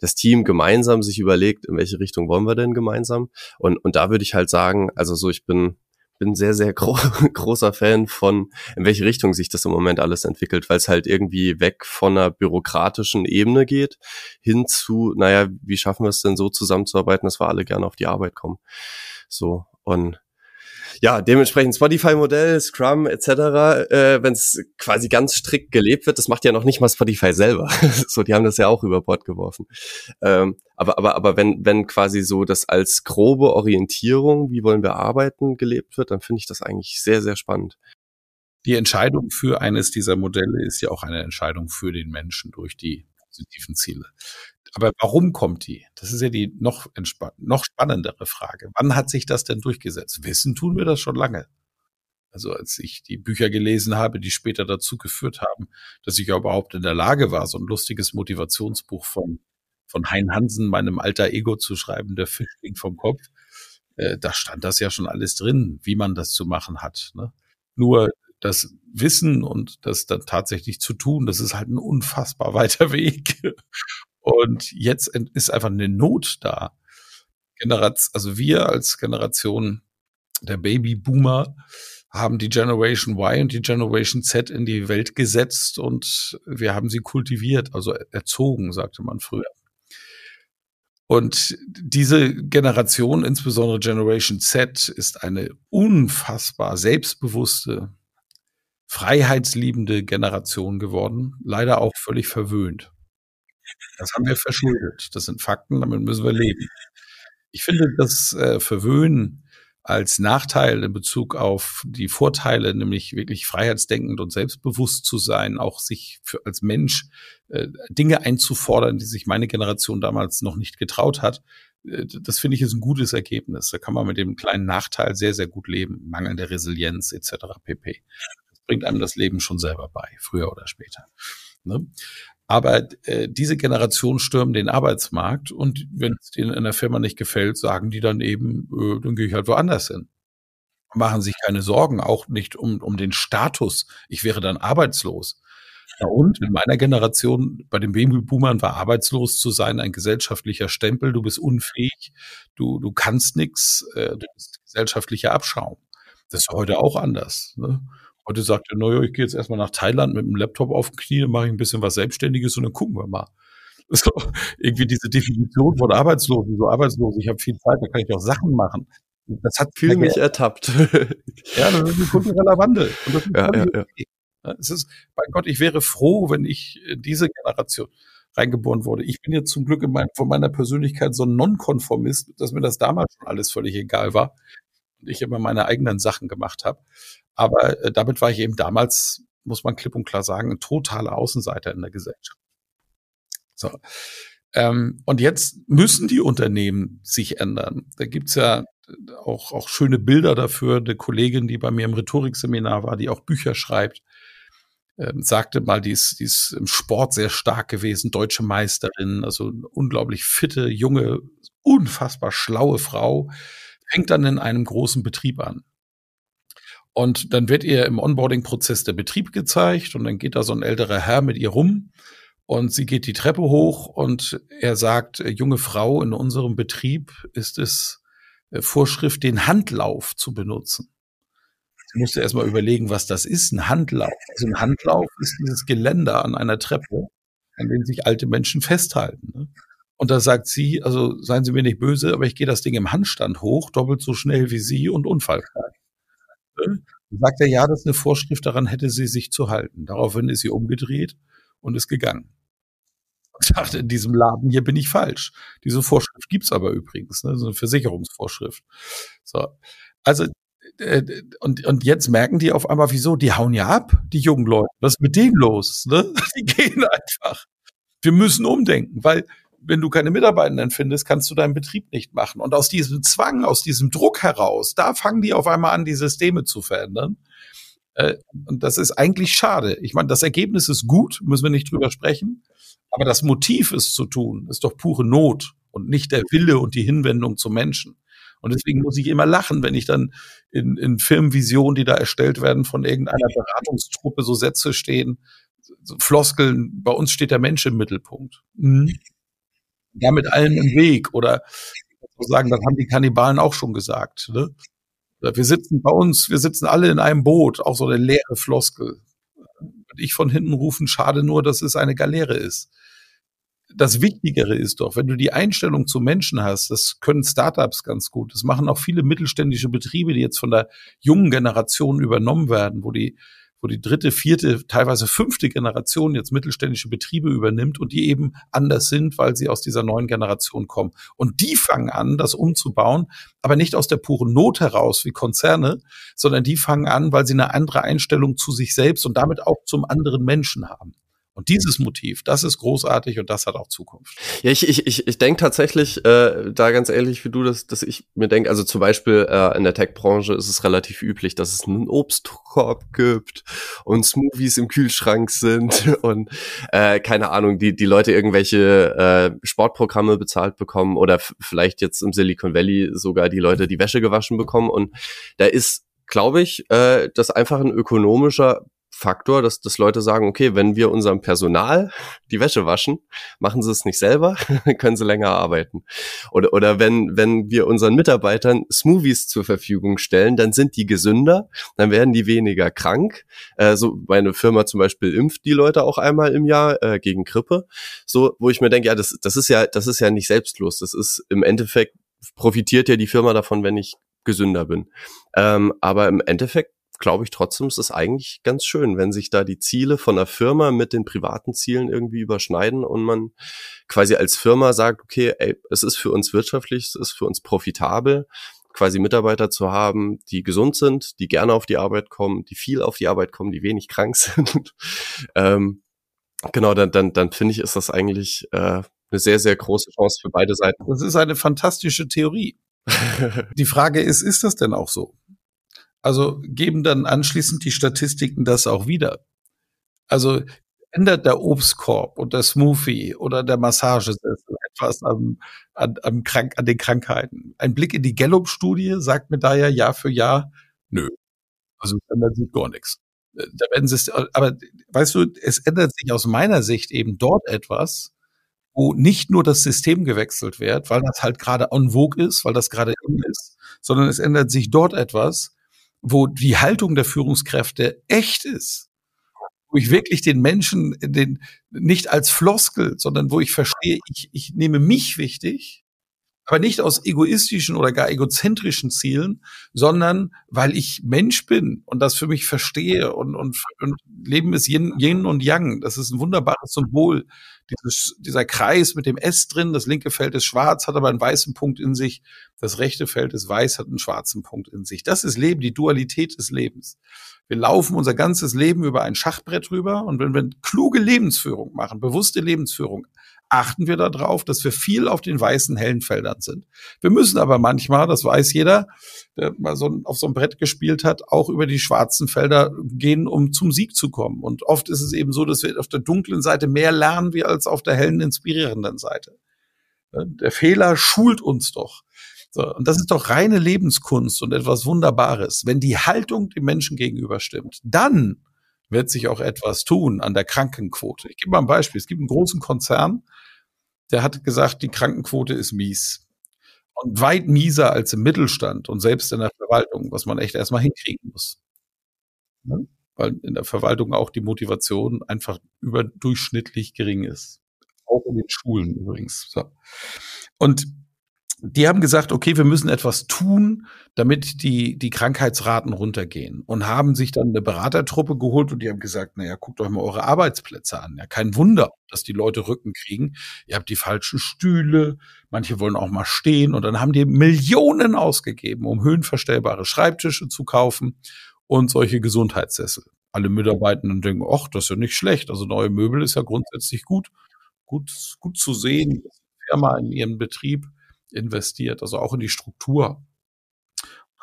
das Team gemeinsam sich überlegt, in welche Richtung wollen wir denn gemeinsam. Und, und da würde ich halt sagen, also so, ich bin bin sehr, sehr gro großer Fan von, in welche Richtung sich das im Moment alles entwickelt, weil es halt irgendwie weg von einer bürokratischen Ebene geht, hin zu, naja, wie schaffen wir es denn so zusammenzuarbeiten, dass wir alle gerne auf die Arbeit kommen. So, und ja, dementsprechend Spotify-Modell, Scrum etc., äh, wenn es quasi ganz strikt gelebt wird, das macht ja noch nicht mal Spotify selber. so, die haben das ja auch über Bord geworfen. Ähm, aber, aber, aber wenn, wenn quasi so das als grobe Orientierung, wie wollen wir arbeiten, gelebt wird, dann finde ich das eigentlich sehr, sehr spannend. Die Entscheidung für eines dieser Modelle ist ja auch eine Entscheidung für den Menschen durch die positiven Ziele. Aber warum kommt die? Das ist ja die noch, noch spannendere Frage. Wann hat sich das denn durchgesetzt? Wissen tun wir das schon lange. Also als ich die Bücher gelesen habe, die später dazu geführt haben, dass ich ja überhaupt in der Lage war, so ein lustiges Motivationsbuch von, von Hein Hansen, meinem alter Ego zu schreiben, der Fisch ging vom Kopf, äh, da stand das ja schon alles drin, wie man das zu machen hat. Ne? Nur das Wissen und das dann tatsächlich zu tun, das ist halt ein unfassbar weiter Weg. Und jetzt ist einfach eine Not da. Generation, also wir als Generation der Babyboomer haben die Generation Y und die Generation Z in die Welt gesetzt und wir haben sie kultiviert, also erzogen, sagte man früher. Und diese Generation, insbesondere Generation Z, ist eine unfassbar selbstbewusste, freiheitsliebende Generation geworden, leider auch völlig verwöhnt. Das haben wir verschuldet. Das sind Fakten, damit müssen wir leben. Ich finde, das äh, Verwöhnen als Nachteil in Bezug auf die Vorteile, nämlich wirklich freiheitsdenkend und selbstbewusst zu sein, auch sich für, als Mensch äh, Dinge einzufordern, die sich meine Generation damals noch nicht getraut hat, äh, das finde ich ist ein gutes Ergebnis. Da kann man mit dem kleinen Nachteil sehr, sehr gut leben. Mangelnde Resilienz etc. pp. Das bringt einem das Leben schon selber bei, früher oder später. Ne? Aber äh, diese Generation stürmen den Arbeitsmarkt und wenn es denen in der Firma nicht gefällt, sagen die dann eben, äh, dann gehe ich halt woanders hin. Machen sich keine Sorgen, auch nicht um, um den Status. Ich wäre dann arbeitslos. Ja, und in meiner Generation, bei den Babyboomern war arbeitslos zu sein ein gesellschaftlicher Stempel. Du bist unfähig, du, du kannst nichts, äh, du bist gesellschaftlicher Abschaum. Das ist heute auch anders. Ne? Heute sagt er, naja, ich gehe jetzt erstmal nach Thailand mit dem Laptop auf den Knie, mache ich ein bisschen was Selbstständiges und dann gucken wir mal. So, irgendwie diese Definition von arbeitslos, so arbeitslos, ich habe viel Zeit, da kann ich auch Sachen machen. Das hat viel mich ertappt. ja, das ist ein kultureller Wandel. Und das ist ja, ja, ja. Es ist, mein Gott, ich wäre froh, wenn ich in diese Generation reingeboren wurde. Ich bin jetzt zum Glück in mein, von meiner Persönlichkeit so ein Nonkonformist, dass mir das damals schon alles völlig egal war und ich immer meine eigenen Sachen gemacht habe. Aber äh, damit war ich eben damals, muss man klipp und klar sagen, ein totaler Außenseiter in der Gesellschaft. So. Ähm, und jetzt müssen die Unternehmen sich ändern. Da gibt's ja auch, auch schöne Bilder dafür. Eine Kollegin, die bei mir im Rhetorikseminar war, die auch Bücher schreibt, ähm, sagte mal, die ist, die ist im Sport sehr stark gewesen, deutsche Meisterin, also unglaublich fitte, junge, unfassbar schlaue Frau, fängt dann in einem großen Betrieb an. Und dann wird ihr im Onboarding-Prozess der Betrieb gezeigt und dann geht da so ein älterer Herr mit ihr rum und sie geht die Treppe hoch und er sagt, äh, junge Frau, in unserem Betrieb ist es äh, Vorschrift, den Handlauf zu benutzen. Sie musste erstmal überlegen, was das ist, ein Handlauf. Also ein Handlauf ist dieses Geländer an einer Treppe, an dem sich alte Menschen festhalten. Ne? Und da sagt sie, also seien Sie mir nicht böse, aber ich gehe das Ding im Handstand hoch, doppelt so schnell wie Sie und unfallfrei. Dann sagt er, ja, das ist eine Vorschrift, daran hätte sie sich zu halten. Daraufhin ist sie umgedreht und ist gegangen. Und dachte, in diesem Laden hier bin ich falsch. Diese Vorschrift gibt's aber übrigens, ne? so eine Versicherungsvorschrift. So. Also, äh, und, und jetzt merken die auf einmal, wieso? Die hauen ja ab, die jungen Leute. Was ist mit denen los? Ne? Die gehen einfach. Wir müssen umdenken, weil wenn du keine Mitarbeitenden findest, kannst du deinen Betrieb nicht machen. Und aus diesem Zwang, aus diesem Druck heraus, da fangen die auf einmal an, die Systeme zu verändern. Äh, und das ist eigentlich schade. Ich meine, das Ergebnis ist gut, müssen wir nicht drüber sprechen. Aber das Motiv, es zu tun, ist doch pure Not und nicht der Wille und die Hinwendung zum Menschen. Und deswegen muss ich immer lachen, wenn ich dann in, in Filmvisionen, die da erstellt werden, von irgendeiner Beratungstruppe so Sätze stehen, so Floskeln, bei uns steht der Mensch im Mittelpunkt. Mhm ja mit allen im Weg oder sagen, das haben die Kannibalen auch schon gesagt. Ne? Wir sitzen bei uns, wir sitzen alle in einem Boot, auch so eine leere Floskel. Und ich von hinten rufen, schade nur, dass es eine Galeere ist. Das Wichtigere ist doch, wenn du die Einstellung zu Menschen hast, das können Startups ganz gut. Das machen auch viele mittelständische Betriebe, die jetzt von der jungen Generation übernommen werden, wo die wo die dritte, vierte, teilweise fünfte Generation jetzt mittelständische Betriebe übernimmt und die eben anders sind, weil sie aus dieser neuen Generation kommen. Und die fangen an, das umzubauen, aber nicht aus der puren Not heraus wie Konzerne, sondern die fangen an, weil sie eine andere Einstellung zu sich selbst und damit auch zum anderen Menschen haben. Und dieses Motiv, das ist großartig und das hat auch Zukunft. Ja, ich, ich, ich, ich denke tatsächlich, äh, da ganz ehrlich wie du, dass, dass ich mir denke, also zum Beispiel äh, in der Tech-Branche ist es relativ üblich, dass es einen Obstkorb gibt und Smoothies im Kühlschrank sind und äh, keine Ahnung, die, die Leute irgendwelche äh, Sportprogramme bezahlt bekommen oder vielleicht jetzt im Silicon Valley sogar die Leute die Wäsche gewaschen bekommen. Und da ist glaube ich, äh, das einfach ein ökonomischer Faktor, dass, dass Leute sagen, okay, wenn wir unserem Personal die Wäsche waschen, machen sie es nicht selber, können sie länger arbeiten. Oder, oder wenn, wenn wir unseren Mitarbeitern Smoothies zur Verfügung stellen, dann sind die gesünder, dann werden die weniger krank. Äh, so meine Firma zum Beispiel impft die Leute auch einmal im Jahr äh, gegen Grippe. So, wo ich mir denke, ja, das, das ist ja, das ist ja nicht selbstlos. Das ist im Endeffekt profitiert ja die Firma davon, wenn ich gesünder bin. Ähm, aber im Endeffekt glaube ich trotzdem, es ist eigentlich ganz schön, wenn sich da die Ziele von der Firma mit den privaten Zielen irgendwie überschneiden und man quasi als Firma sagt, okay, ey, es ist für uns wirtschaftlich, es ist für uns profitabel, quasi Mitarbeiter zu haben, die gesund sind, die gerne auf die Arbeit kommen, die viel auf die Arbeit kommen, die wenig krank sind. ähm, genau, dann, dann, dann finde ich, ist das eigentlich äh, eine sehr, sehr große Chance für beide Seiten. Das ist eine fantastische Theorie. die Frage ist, ist das denn auch so? Also geben dann anschließend die Statistiken das auch wieder. Also ändert der Obstkorb und der Smoothie oder der Massagesessel etwas am, an, am Krank, an den Krankheiten. Ein Blick in die Gallup-Studie sagt mir da ja Jahr für Jahr, nö. Also ändert sich gar nichts. Da werden sie, aber weißt du, es ändert sich aus meiner Sicht eben dort etwas, wo nicht nur das System gewechselt wird, weil das halt gerade en vogue ist, weil das gerade in ist, sondern es ändert sich dort etwas, wo die Haltung der Führungskräfte echt ist, wo ich wirklich den Menschen den, nicht als Floskel, sondern wo ich verstehe, ich, ich nehme mich wichtig, aber nicht aus egoistischen oder gar egozentrischen Zielen, sondern weil ich Mensch bin und das für mich verstehe und, und, und Leben ist Yin, Yin und Yang. Das ist ein wunderbares Symbol. Dieses, dieser Kreis mit dem S drin, das linke Feld ist schwarz, hat aber einen weißen Punkt in sich. Das rechte Feld ist weiß, hat einen schwarzen Punkt in sich. Das ist Leben, die Dualität des Lebens. Wir laufen unser ganzes Leben über ein Schachbrett rüber und wenn wir kluge Lebensführung machen, bewusste Lebensführung, achten wir darauf, dass wir viel auf den weißen, hellen Feldern sind. Wir müssen aber manchmal, das weiß jeder, der mal so auf so einem Brett gespielt hat, auch über die schwarzen Felder gehen, um zum Sieg zu kommen. Und oft ist es eben so, dass wir auf der dunklen Seite mehr lernen wir als auf der hellen, inspirierenden Seite. Der Fehler schult uns doch. So, und das ist doch reine Lebenskunst und etwas Wunderbares. Wenn die Haltung dem Menschen gegenüber stimmt, dann wird sich auch etwas tun an der Krankenquote. Ich gebe mal ein Beispiel. Es gibt einen großen Konzern, der hat gesagt, die Krankenquote ist mies. Und weit mieser als im Mittelstand und selbst in der Verwaltung, was man echt erstmal hinkriegen muss. Weil in der Verwaltung auch die Motivation einfach überdurchschnittlich gering ist. Auch in den Schulen übrigens. So. Und die haben gesagt, okay, wir müssen etwas tun, damit die, die Krankheitsraten runtergehen und haben sich dann eine Beratertruppe geholt und die haben gesagt, naja, guckt euch mal eure Arbeitsplätze an. Ja, kein Wunder, dass die Leute Rücken kriegen. Ihr habt die falschen Stühle, manche wollen auch mal stehen und dann haben die Millionen ausgegeben, um höhenverstellbare Schreibtische zu kaufen und solche Gesundheitssessel. Alle Mitarbeitenden denken, ach, das ist ja nicht schlecht. Also neue Möbel ist ja grundsätzlich gut, gut, gut zu sehen, Firma in ihrem Betrieb investiert, also auch in die Struktur.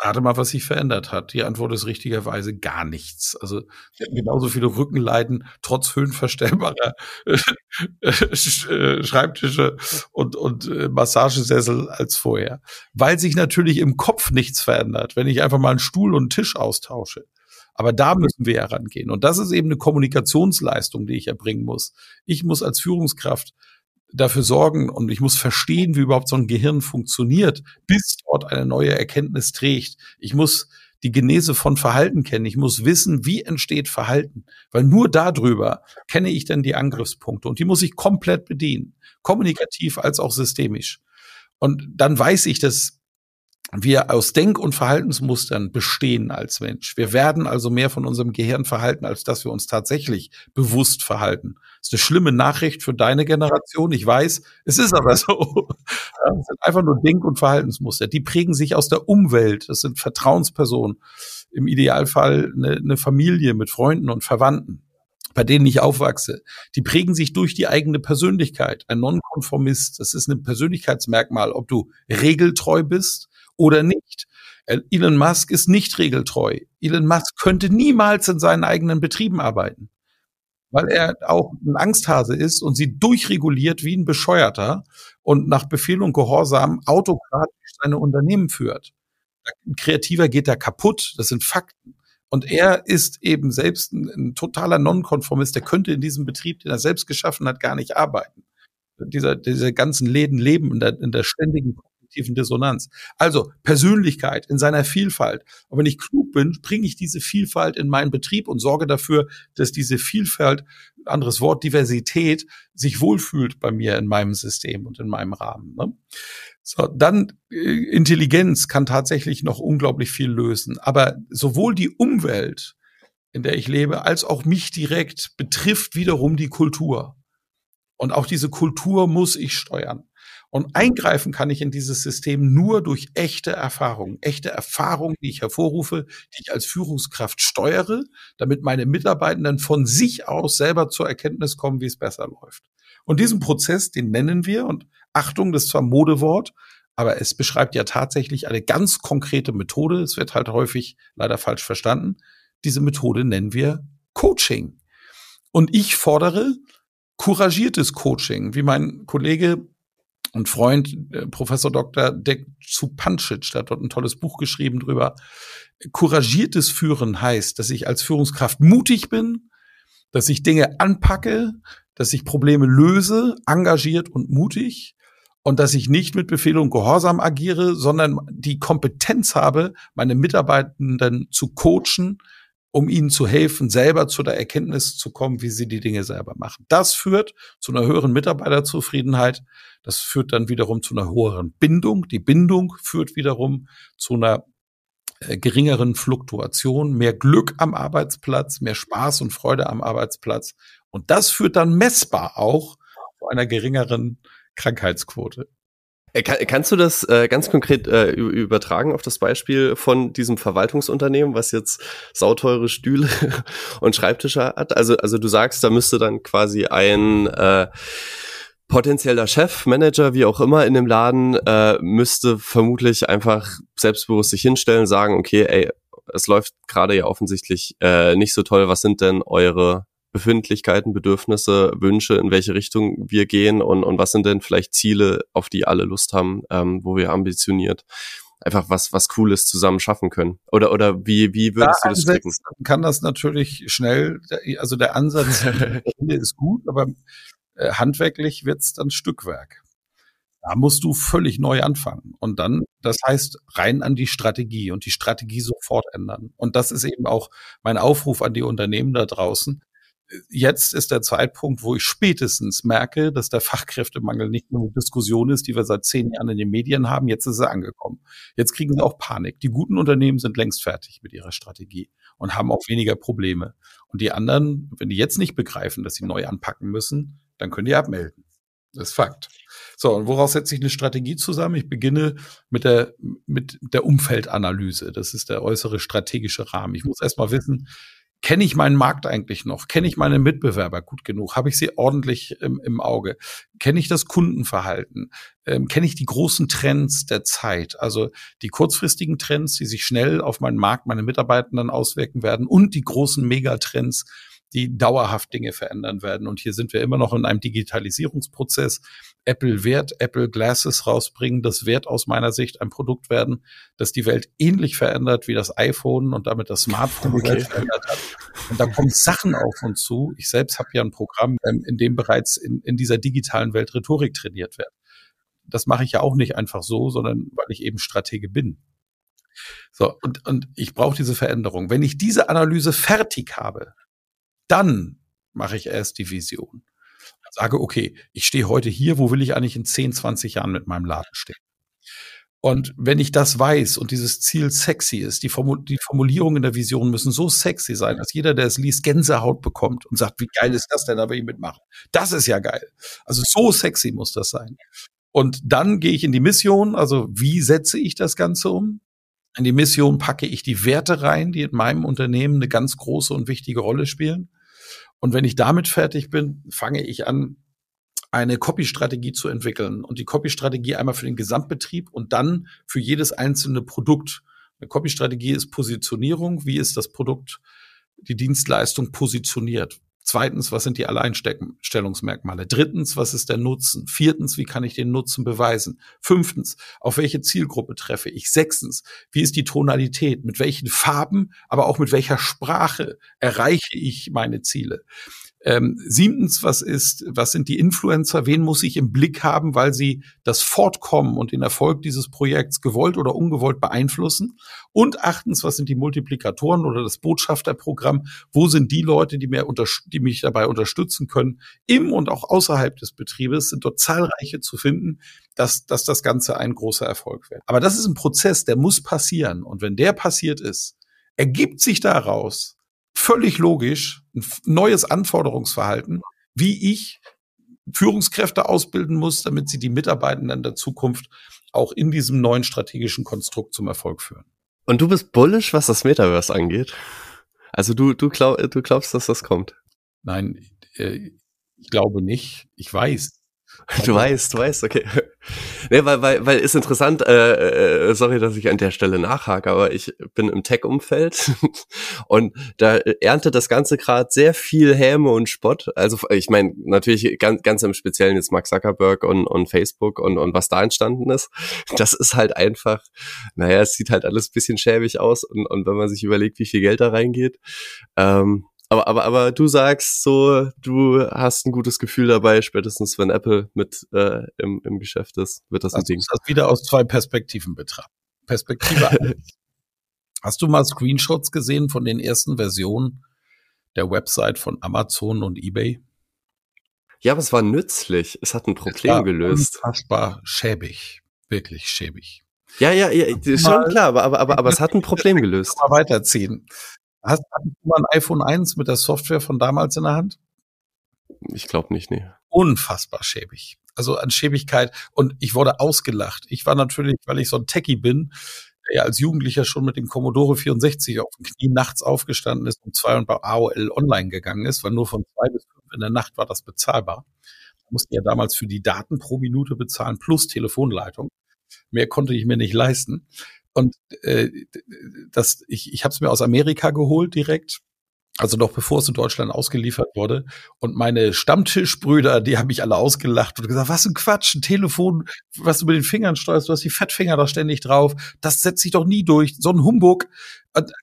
Rate mal, was sich verändert hat. Die Antwort ist richtigerweise gar nichts. Also wir hatten genauso viele Rückenleiden trotz höhenverstellbarer äh, Schreibtische und, und äh, Massagesessel als vorher. Weil sich natürlich im Kopf nichts verändert, wenn ich einfach mal einen Stuhl und einen Tisch austausche. Aber da müssen wir herangehen. Und das ist eben eine Kommunikationsleistung, die ich erbringen muss. Ich muss als Führungskraft dafür sorgen und ich muss verstehen, wie überhaupt so ein Gehirn funktioniert, bis dort eine neue Erkenntnis trägt. Ich muss die Genese von Verhalten kennen. Ich muss wissen, wie entsteht Verhalten, weil nur darüber kenne ich dann die Angriffspunkte und die muss ich komplett bedienen, kommunikativ als auch systemisch. Und dann weiß ich, dass wir aus Denk- und Verhaltensmustern bestehen als Mensch. Wir werden also mehr von unserem Gehirn verhalten, als dass wir uns tatsächlich bewusst verhalten. Das ist eine schlimme Nachricht für deine Generation. Ich weiß, es ist aber so. Das sind einfach nur Denk- und Verhaltensmuster. Die prägen sich aus der Umwelt. Das sind Vertrauenspersonen. Im Idealfall eine, eine Familie mit Freunden und Verwandten. bei denen ich aufwachse, die prägen sich durch die eigene Persönlichkeit. Ein Nonkonformist, das ist ein Persönlichkeitsmerkmal, ob du regeltreu bist oder nicht. Äh, Elon Musk ist nicht regeltreu. Elon Musk könnte niemals in seinen eigenen Betrieben arbeiten, weil er auch ein Angsthase ist und sie durchreguliert wie ein Bescheuerter und nach Befehl und Gehorsam autokratisch seine Unternehmen führt. Ein Kreativer geht da kaputt, das sind Fakten. Und er ist eben selbst ein, ein totaler Nonkonformist, der könnte in diesem Betrieb, den er selbst geschaffen hat, gar nicht arbeiten. Dieser, diese ganzen Läden leben in der, in der ständigen kognitiven Dissonanz. Also Persönlichkeit in seiner Vielfalt. Und wenn ich klug bin, bringe ich diese Vielfalt in meinen Betrieb und sorge dafür, dass diese Vielfalt, anderes Wort, Diversität, sich wohlfühlt bei mir in meinem System und in meinem Rahmen. Ne? So, dann äh, Intelligenz kann tatsächlich noch unglaublich viel lösen. Aber sowohl die Umwelt, in der ich lebe, als auch mich direkt betrifft wiederum die Kultur. Und auch diese Kultur muss ich steuern. Und eingreifen kann ich in dieses System nur durch echte Erfahrungen. Echte Erfahrungen, die ich hervorrufe, die ich als Führungskraft steuere, damit meine Mitarbeitenden von sich aus selber zur Erkenntnis kommen, wie es besser läuft. Und diesen Prozess, den nennen wir, und Achtung, das ist zwar Modewort, aber es beschreibt ja tatsächlich eine ganz konkrete Methode. Es wird halt häufig leider falsch verstanden. Diese Methode nennen wir Coaching. Und ich fordere couragiertes Coaching, wie mein Kollege und Freund, äh, Professor Dr. Dek Zupancic, der hat dort ein tolles Buch geschrieben drüber. Couragiertes Führen heißt, dass ich als Führungskraft mutig bin, dass ich Dinge anpacke, dass ich Probleme löse, engagiert und mutig und dass ich nicht mit Befehl und Gehorsam agiere, sondern die Kompetenz habe, meine Mitarbeitenden zu coachen, um ihnen zu helfen, selber zu der Erkenntnis zu kommen, wie sie die Dinge selber machen. Das führt zu einer höheren Mitarbeiterzufriedenheit. Das führt dann wiederum zu einer höheren Bindung. Die Bindung führt wiederum zu einer äh, geringeren Fluktuation, mehr Glück am Arbeitsplatz, mehr Spaß und Freude am Arbeitsplatz. Und das führt dann messbar auch zu einer geringeren Krankheitsquote. Äh, kann, kannst du das äh, ganz konkret äh, übertragen auf das Beispiel von diesem Verwaltungsunternehmen, was jetzt sauteure Stühle und Schreibtische hat? Also, also du sagst, da müsste dann quasi ein äh, potenzieller Chef, Manager, wie auch immer in dem Laden, äh, müsste vermutlich einfach selbstbewusst sich hinstellen, sagen, okay, ey, es läuft gerade ja offensichtlich äh, nicht so toll, was sind denn eure Befindlichkeiten, Bedürfnisse, Wünsche, in welche Richtung wir gehen und, und was sind denn vielleicht Ziele, auf die alle Lust haben, ähm, wo wir ambitioniert einfach was was Cooles zusammen schaffen können. Oder oder wie wie würdest da du das stricken? Kann das natürlich schnell, also der Ansatz ist gut, aber äh, handwerklich wird's dann Stückwerk. Da musst du völlig neu anfangen. Und dann, das heißt, rein an die Strategie und die Strategie sofort ändern. Und das ist eben auch mein Aufruf an die Unternehmen da draußen jetzt ist der Zeitpunkt, wo ich spätestens merke, dass der Fachkräftemangel nicht nur eine Diskussion ist, die wir seit zehn Jahren in den Medien haben. Jetzt ist er angekommen. Jetzt kriegen sie auch Panik. Die guten Unternehmen sind längst fertig mit ihrer Strategie und haben auch weniger Probleme. Und die anderen, wenn die jetzt nicht begreifen, dass sie neu anpacken müssen, dann können die abmelden. Das ist Fakt. So, und woraus setze ich eine Strategie zusammen? Ich beginne mit der, mit der Umfeldanalyse. Das ist der äußere strategische Rahmen. Ich muss erstmal wissen, Kenne ich meinen Markt eigentlich noch? Kenne ich meine Mitbewerber gut genug? Habe ich sie ordentlich im, im Auge? Kenne ich das Kundenverhalten? Ähm, Kenne ich die großen Trends der Zeit? Also die kurzfristigen Trends, die sich schnell auf meinen Markt, meine Mitarbeitenden auswirken werden und die großen Megatrends, die dauerhaft Dinge verändern werden. Und hier sind wir immer noch in einem Digitalisierungsprozess. Apple wird Apple Glasses rausbringen. Das wird aus meiner Sicht ein Produkt werden, das die Welt ähnlich verändert wie das iPhone und damit das Smartphone okay. verändert hat. Und da kommen Sachen auf uns zu. Ich selbst habe ja ein Programm, ähm, in dem bereits in, in dieser digitalen Welt Rhetorik trainiert wird. Das mache ich ja auch nicht einfach so, sondern weil ich eben Stratege bin. So, und, und ich brauche diese Veränderung. Wenn ich diese Analyse fertig habe, dann mache ich erst die Vision. Sage, okay, ich stehe heute hier, wo will ich eigentlich in 10, 20 Jahren mit meinem Laden stehen? Und wenn ich das weiß und dieses Ziel sexy ist, die, Formul die Formulierungen in der Vision müssen so sexy sein, dass jeder, der es liest, Gänsehaut bekommt und sagt, wie geil ist das denn, da will ich mitmachen. Das ist ja geil. Also so sexy muss das sein. Und dann gehe ich in die Mission, also wie setze ich das Ganze um? In die Mission packe ich die Werte rein, die in meinem Unternehmen eine ganz große und wichtige Rolle spielen. Und wenn ich damit fertig bin, fange ich an, eine Copy-Strategie zu entwickeln und die Copy-Strategie einmal für den Gesamtbetrieb und dann für jedes einzelne Produkt. Eine Copy-Strategie ist Positionierung. Wie ist das Produkt, die Dienstleistung positioniert? Zweitens, was sind die Alleinstellungsmerkmale? Drittens, was ist der Nutzen? Viertens, wie kann ich den Nutzen beweisen? Fünftens, auf welche Zielgruppe treffe ich? Sechstens, wie ist die Tonalität? Mit welchen Farben, aber auch mit welcher Sprache erreiche ich meine Ziele? Ähm, siebtens, was ist, was sind die Influencer? Wen muss ich im Blick haben, weil sie das Fortkommen und den Erfolg dieses Projekts gewollt oder ungewollt beeinflussen? Und achtens, was sind die Multiplikatoren oder das Botschafterprogramm? Wo sind die Leute, die, mir die mich dabei unterstützen können? Im und auch außerhalb des Betriebes sind dort zahlreiche zu finden, dass, dass das Ganze ein großer Erfolg wird. Aber das ist ein Prozess, der muss passieren. Und wenn der passiert ist, ergibt sich daraus völlig logisch ein neues Anforderungsverhalten, wie ich Führungskräfte ausbilden muss, damit sie die Mitarbeitenden der Zukunft auch in diesem neuen strategischen Konstrukt zum Erfolg führen. Und du bist bullish, was das Metaverse angeht? Also du, du, glaub, du glaubst, dass das kommt? Nein, äh, ich glaube nicht. Ich weiß, Du weißt, du weißt, okay. Nee, weil, weil, weil ist interessant, äh, äh, sorry, dass ich an der Stelle nachhake, aber ich bin im Tech-Umfeld und da erntet das Ganze gerade sehr viel Häme und Spott. Also ich meine, natürlich ganz, ganz im Speziellen jetzt Mark Zuckerberg und, und Facebook und, und was da entstanden ist. Das ist halt einfach, naja, es sieht halt alles bisschen schäbig aus und, und wenn man sich überlegt, wie viel Geld da reingeht, ähm, aber, aber, aber du sagst so, du hast ein gutes Gefühl dabei, spätestens wenn Apple mit äh, im, im Geschäft ist, wird das ein Ding. Das wieder aus zwei Perspektiven betrachten. Perspektive Hast du mal Screenshots gesehen von den ersten Versionen der Website von Amazon und eBay? Ja, aber es war nützlich. Es hat ein Problem es gelöst. Unfassbar schäbig. Wirklich schäbig. Ja, ja, ja, ist schon klar, aber, aber, aber, aber es hat ein Problem gelöst. Mal weiterziehen. Hast, hattest du mal ein iPhone 1 mit der Software von damals in der Hand? Ich glaube nicht, nee. Unfassbar schäbig. Also an Schäbigkeit. Und ich wurde ausgelacht. Ich war natürlich, weil ich so ein Techie bin, der ja als Jugendlicher schon mit dem Commodore 64 auf dem Knie nachts aufgestanden ist und zwei und bei AOL online gegangen ist, weil nur von zwei bis fünf in der Nacht war das bezahlbar. Man musste ja damals für die Daten pro Minute bezahlen plus Telefonleitung. Mehr konnte ich mir nicht leisten. Und äh, das, ich, ich habe es mir aus Amerika geholt direkt, also noch bevor es in Deutschland ausgeliefert wurde. Und meine Stammtischbrüder, die haben mich alle ausgelacht und gesagt, was ein Quatsch, ein Telefon, was du mit den Fingern steuerst, du hast die Fettfinger da ständig drauf, das setzt sich doch nie durch, so ein Humbug.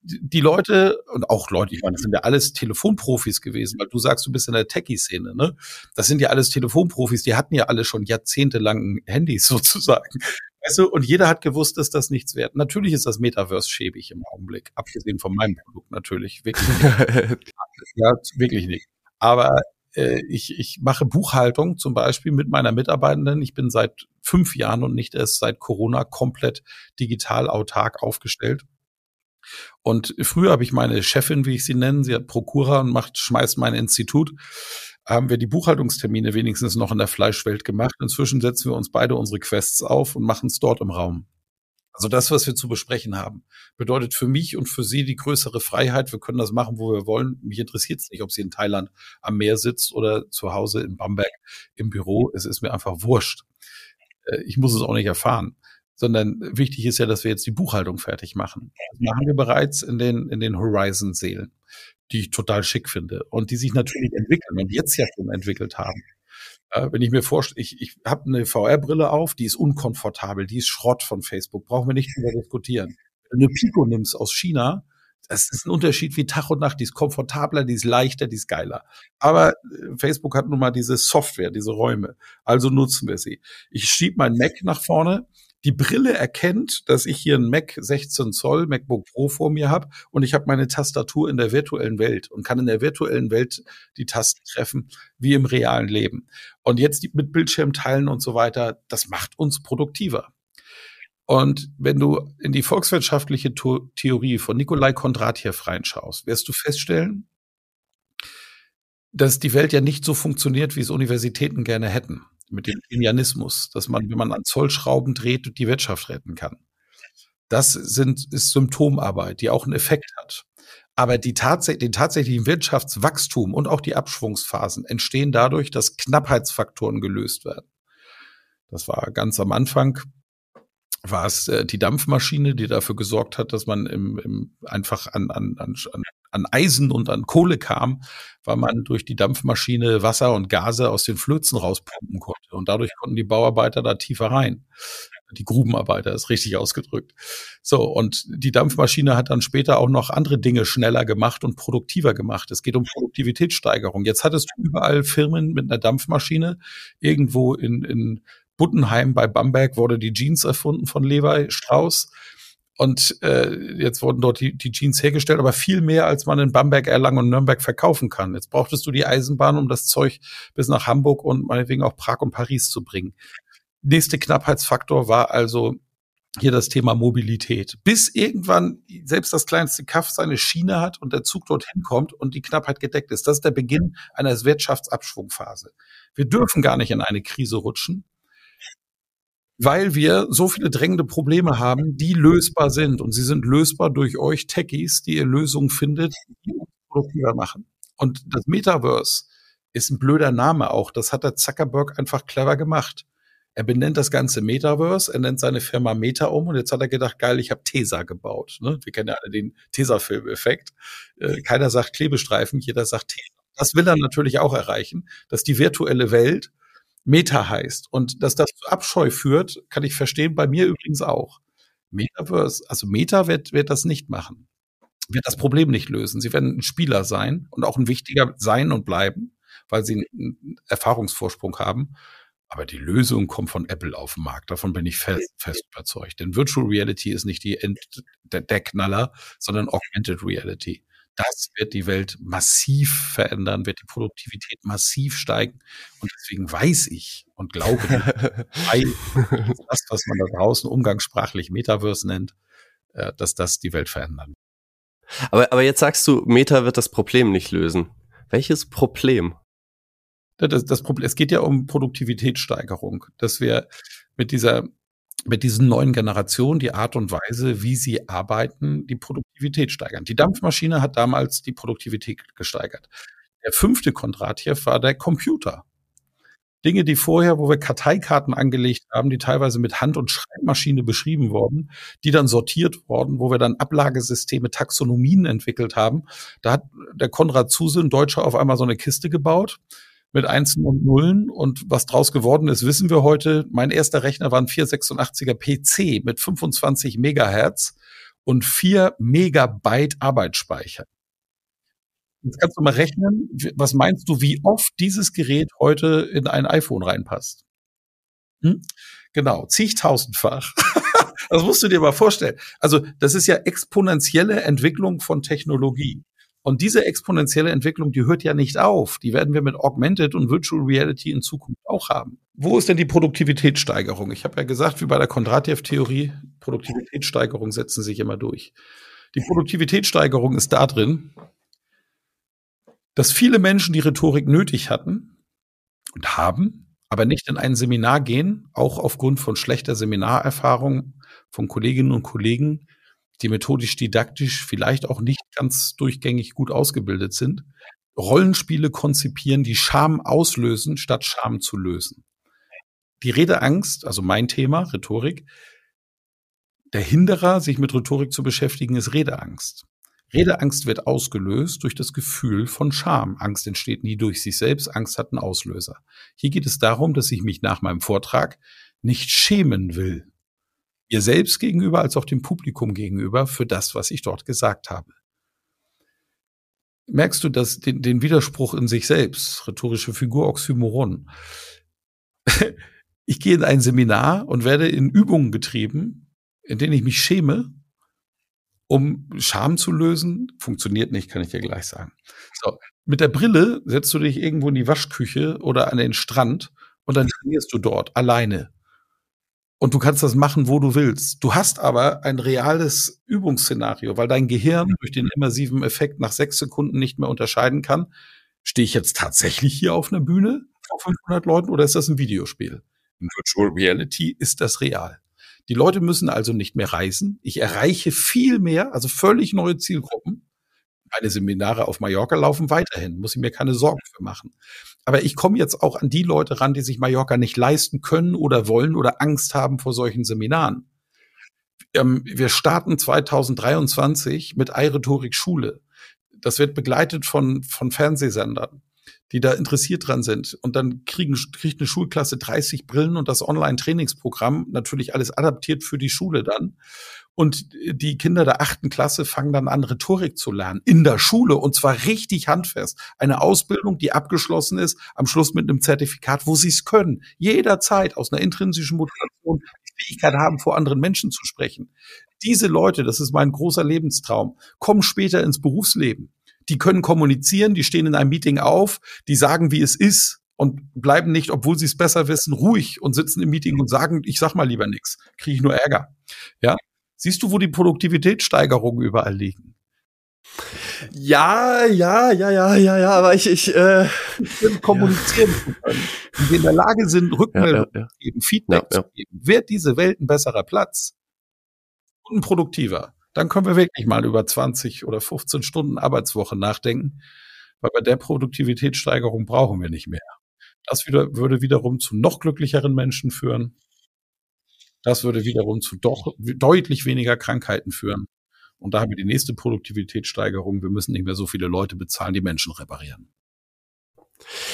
Die Leute und auch Leute, ich meine, das sind ja alles Telefonprofis gewesen, weil du sagst, du bist in der Techie-Szene, ne? Das sind ja alles Telefonprofis, die hatten ja alle schon jahrzehntelang Handys sozusagen. Weißt du, und jeder hat gewusst, dass das nichts wert. Natürlich ist das Metaverse schäbig im Augenblick, abgesehen von meinem Produkt natürlich. Wirklich nicht. ja, wirklich nicht. Aber äh, ich, ich mache Buchhaltung zum Beispiel mit meiner Mitarbeitenden. Ich bin seit fünf Jahren und nicht erst seit Corona komplett digital autark aufgestellt. Und früher habe ich meine Chefin, wie ich sie nenne, sie hat Prokura und macht, schmeißt mein Institut haben wir die Buchhaltungstermine wenigstens noch in der Fleischwelt gemacht. Inzwischen setzen wir uns beide unsere Quests auf und machen es dort im Raum. Also das, was wir zu besprechen haben, bedeutet für mich und für Sie die größere Freiheit. Wir können das machen, wo wir wollen. Mich interessiert es nicht, ob sie in Thailand am Meer sitzt oder zu Hause in Bamberg im Büro. Es ist mir einfach wurscht. Äh, ich muss es auch nicht erfahren sondern wichtig ist ja, dass wir jetzt die Buchhaltung fertig machen. Das machen wir bereits in den, in den Horizon-Seelen die ich total schick finde und die sich natürlich entwickeln und jetzt ja schon entwickelt haben. Äh, wenn ich mir vorstelle, ich, ich habe eine VR-Brille auf, die ist unkomfortabel, die ist Schrott von Facebook, brauchen wir nicht drüber diskutieren. Wenn du eine Pico nimmst aus China, das ist ein Unterschied wie Tag und Nacht. Die ist komfortabler, die ist leichter, die ist geiler. Aber äh, Facebook hat nun mal diese Software, diese Räume. Also nutzen wir sie. Ich schieb mein Mac nach vorne, die Brille erkennt, dass ich hier ein Mac 16 Zoll MacBook Pro vor mir habe und ich habe meine Tastatur in der virtuellen Welt und kann in der virtuellen Welt die Tasten treffen wie im realen Leben. Und jetzt mit Bildschirm teilen und so weiter, das macht uns produktiver. Und wenn du in die volkswirtschaftliche Theorie von Nikolai Kondratjew reinschaust, wirst du feststellen, dass die Welt ja nicht so funktioniert, wie es Universitäten gerne hätten mit dem Keynesianismus, dass man, wenn man an Zollschrauben dreht, die Wirtschaft retten kann. Das sind, ist Symptomarbeit, die auch einen Effekt hat. Aber die tats den tatsächlichen Wirtschaftswachstum und auch die Abschwungsphasen entstehen dadurch, dass Knappheitsfaktoren gelöst werden. Das war ganz am Anfang war es äh, die Dampfmaschine, die dafür gesorgt hat, dass man im, im einfach an, an, an, an Eisen und an Kohle kam, weil man durch die Dampfmaschine Wasser und Gase aus den Flözen rauspumpen konnte. Und dadurch konnten die Bauarbeiter da tiefer rein. Die Grubenarbeiter ist richtig ausgedrückt. So, und die Dampfmaschine hat dann später auch noch andere Dinge schneller gemacht und produktiver gemacht. Es geht um Produktivitätssteigerung. Jetzt hattest du überall Firmen mit einer Dampfmaschine, irgendwo in, in Buttenheim bei Bamberg wurde die Jeans erfunden von Levi Strauss. Und äh, jetzt wurden dort die, die Jeans hergestellt, aber viel mehr, als man in Bamberg, Erlangen und Nürnberg verkaufen kann. Jetzt brauchtest du die Eisenbahn, um das Zeug bis nach Hamburg und meinetwegen auch Prag und Paris zu bringen. Nächste Knappheitsfaktor war also hier das Thema Mobilität. Bis irgendwann selbst das kleinste Kaff seine Schiene hat und der Zug dorthin kommt und die Knappheit gedeckt ist. Das ist der Beginn einer Wirtschaftsabschwungphase. Wir dürfen gar nicht in eine Krise rutschen weil wir so viele drängende Probleme haben, die lösbar sind. Und sie sind lösbar durch euch Techies, die ihr Lösungen findet, die uns produktiver machen. Und das Metaverse ist ein blöder Name auch. Das hat der Zuckerberg einfach clever gemacht. Er benennt das ganze Metaverse, er nennt seine Firma Meta um und jetzt hat er gedacht, geil, ich habe Tesa gebaut. Ne? Wir kennen ja alle den Tesa-Film-Effekt. Äh, keiner sagt Klebestreifen, jeder sagt Tesa. Das will er natürlich auch erreichen, dass die virtuelle Welt Meta heißt. Und dass das zu Abscheu führt, kann ich verstehen, bei mir übrigens auch. Metaverse, also Meta wird, wird das nicht machen. Wird das Problem nicht lösen. Sie werden ein Spieler sein und auch ein wichtiger sein und bleiben, weil sie einen Erfahrungsvorsprung haben. Aber die Lösung kommt von Apple auf den Markt. Davon bin ich fest, fest überzeugt. Denn Virtual Reality ist nicht die End der, der Knaller, sondern Augmented Reality. Das wird die Welt massiv verändern, wird die Produktivität massiv steigen. Und deswegen weiß ich und glaube, das, was man da draußen umgangssprachlich Metaverse nennt, äh, dass das die Welt verändern. Aber, aber jetzt sagst du, Meta wird das Problem nicht lösen. Welches Problem? Das, das Problem, es geht ja um Produktivitätssteigerung, dass wir mit dieser mit diesen neuen Generationen die Art und Weise, wie sie arbeiten, die Produktivität steigern. Die Dampfmaschine hat damals die Produktivität gesteigert. Der fünfte Kondratjew war der Computer. Dinge, die vorher, wo wir Karteikarten angelegt haben, die teilweise mit Hand- und Schreibmaschine beschrieben wurden, die dann sortiert wurden, wo wir dann Ablagesysteme, Taxonomien entwickelt haben. Da hat der Konrad Zuse, ein Deutscher, auf einmal so eine Kiste gebaut mit Einsen und Nullen. Und was draus geworden ist, wissen wir heute. Mein erster Rechner war ein 486er PC mit 25 Megahertz und 4 Megabyte Arbeitsspeicher. Jetzt kannst du mal rechnen, was meinst du, wie oft dieses Gerät heute in ein iPhone reinpasst? Hm? Genau, zigtausendfach. das musst du dir mal vorstellen. Also das ist ja exponentielle Entwicklung von Technologie. Und diese exponentielle Entwicklung, die hört ja nicht auf. Die werden wir mit Augmented und Virtual Reality in Zukunft auch haben. Wo ist denn die Produktivitätssteigerung? Ich habe ja gesagt, wie bei der Kondratjew-Theorie, Produktivitätssteigerung setzen sich immer durch. Die Produktivitätssteigerung ist da drin, dass viele Menschen die Rhetorik nötig hatten und haben, aber nicht in ein Seminar gehen, auch aufgrund von schlechter Seminarerfahrung von Kolleginnen und Kollegen, die methodisch-didaktisch vielleicht auch nicht ganz durchgängig gut ausgebildet sind, Rollenspiele konzipieren, die Scham auslösen, statt Scham zu lösen. Die Redeangst, also mein Thema, Rhetorik, der Hinderer, sich mit Rhetorik zu beschäftigen, ist Redeangst. Redeangst wird ausgelöst durch das Gefühl von Scham. Angst entsteht nie durch sich selbst, Angst hat einen Auslöser. Hier geht es darum, dass ich mich nach meinem Vortrag nicht schämen will ihr selbst gegenüber als auch dem Publikum gegenüber für das, was ich dort gesagt habe. Merkst du das, den, den Widerspruch in sich selbst, rhetorische Figur Oxymoron? ich gehe in ein Seminar und werde in Übungen getrieben, in denen ich mich schäme, um Scham zu lösen. Funktioniert nicht, kann ich dir gleich sagen. So, mit der Brille setzt du dich irgendwo in die Waschküche oder an den Strand und dann trainierst du dort alleine und du kannst das machen, wo du willst. Du hast aber ein reales Übungsszenario, weil dein Gehirn durch den immersiven Effekt nach sechs Sekunden nicht mehr unterscheiden kann, stehe ich jetzt tatsächlich hier auf einer Bühne vor 500 Leuten oder ist das ein Videospiel? In Virtual Reality ist das real. Die Leute müssen also nicht mehr reisen. Ich erreiche viel mehr, also völlig neue Zielgruppen. Meine Seminare auf Mallorca laufen weiterhin, muss ich mir keine Sorgen für machen. Aber ich komme jetzt auch an die Leute ran, die sich Mallorca nicht leisten können oder wollen oder Angst haben vor solchen Seminaren. Ähm, wir starten 2023 mit iRhetorik Schule. Das wird begleitet von, von Fernsehsendern die da interessiert dran sind. Und dann kriegen, kriegt eine Schulklasse 30 Brillen und das Online-Trainingsprogramm, natürlich alles adaptiert für die Schule dann. Und die Kinder der achten Klasse fangen dann an, Rhetorik zu lernen. In der Schule. Und zwar richtig handfest. Eine Ausbildung, die abgeschlossen ist, am Schluss mit einem Zertifikat, wo sie es können. Jederzeit aus einer intrinsischen Motivation die Fähigkeit haben, vor anderen Menschen zu sprechen. Diese Leute, das ist mein großer Lebenstraum, kommen später ins Berufsleben die können kommunizieren, die stehen in einem Meeting auf, die sagen, wie es ist und bleiben nicht, obwohl sie es besser wissen, ruhig und sitzen im Meeting und sagen, ich sag mal lieber nichts, kriege ich nur Ärger. Ja? Siehst du, wo die Produktivitätssteigerungen überall liegen? Ja, ja, ja, ja, ja, ja, aber ich, ich, äh, kommunizieren ja. können, die in der Lage sind, Rückmeldungen ja, ja, zu geben, Feedback zu geben, wird diese Welt ein besserer Platz und produktiver dann können wir wirklich mal über 20 oder 15 Stunden Arbeitswoche nachdenken, weil bei der Produktivitätssteigerung brauchen wir nicht mehr. Das wieder, würde wiederum zu noch glücklicheren Menschen führen. Das würde wiederum zu doch deutlich weniger Krankheiten führen. Und da haben wir die nächste Produktivitätssteigerung. Wir müssen nicht mehr so viele Leute bezahlen, die Menschen reparieren.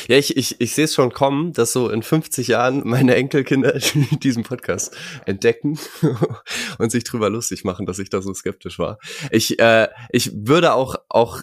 Ja, ich, ich, ich sehe es schon kommen, dass so in 50 Jahren meine Enkelkinder diesen Podcast entdecken und sich drüber lustig machen, dass ich da so skeptisch war. Ich, äh, ich würde auch, auch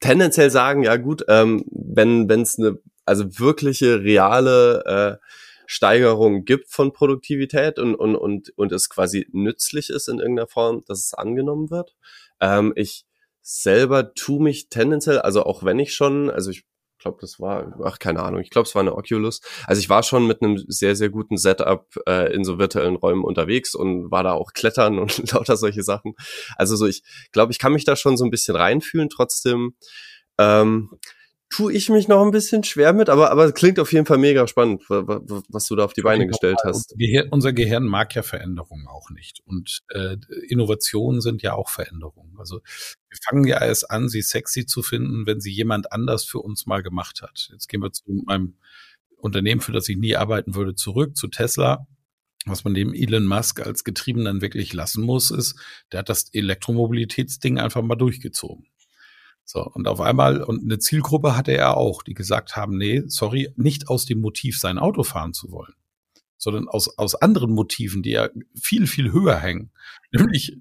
tendenziell sagen, ja gut, ähm, wenn es eine also wirkliche reale äh, Steigerung gibt von Produktivität und, und, und, und es quasi nützlich ist in irgendeiner Form, dass es angenommen wird. Ähm, ich selber tu mich tendenziell, also auch wenn ich schon, also ich glaube, das war, ach, keine Ahnung, ich glaube, es war eine Oculus. Also ich war schon mit einem sehr, sehr guten Setup äh, in so virtuellen Räumen unterwegs und war da auch klettern und lauter solche Sachen. Also so, ich glaube, ich kann mich da schon so ein bisschen reinfühlen. Trotzdem ähm, tue ich mich noch ein bisschen schwer mit, aber, aber klingt auf jeden Fall mega spannend, was du da auf die Beine gestellt hast. Gehirn, unser Gehirn mag ja Veränderungen auch nicht. Und äh, Innovationen sind ja auch Veränderungen. Also wir fangen ja erst an, sie sexy zu finden, wenn sie jemand anders für uns mal gemacht hat. Jetzt gehen wir zu meinem Unternehmen, für das ich nie arbeiten würde, zurück, zu Tesla. Was man dem Elon Musk als Getriebenen wirklich lassen muss, ist, der hat das Elektromobilitätsding einfach mal durchgezogen. So, und auf einmal, und eine Zielgruppe hatte er auch, die gesagt haben, nee, sorry, nicht aus dem Motiv, sein Auto fahren zu wollen, sondern aus, aus anderen Motiven, die ja viel, viel höher hängen, nämlich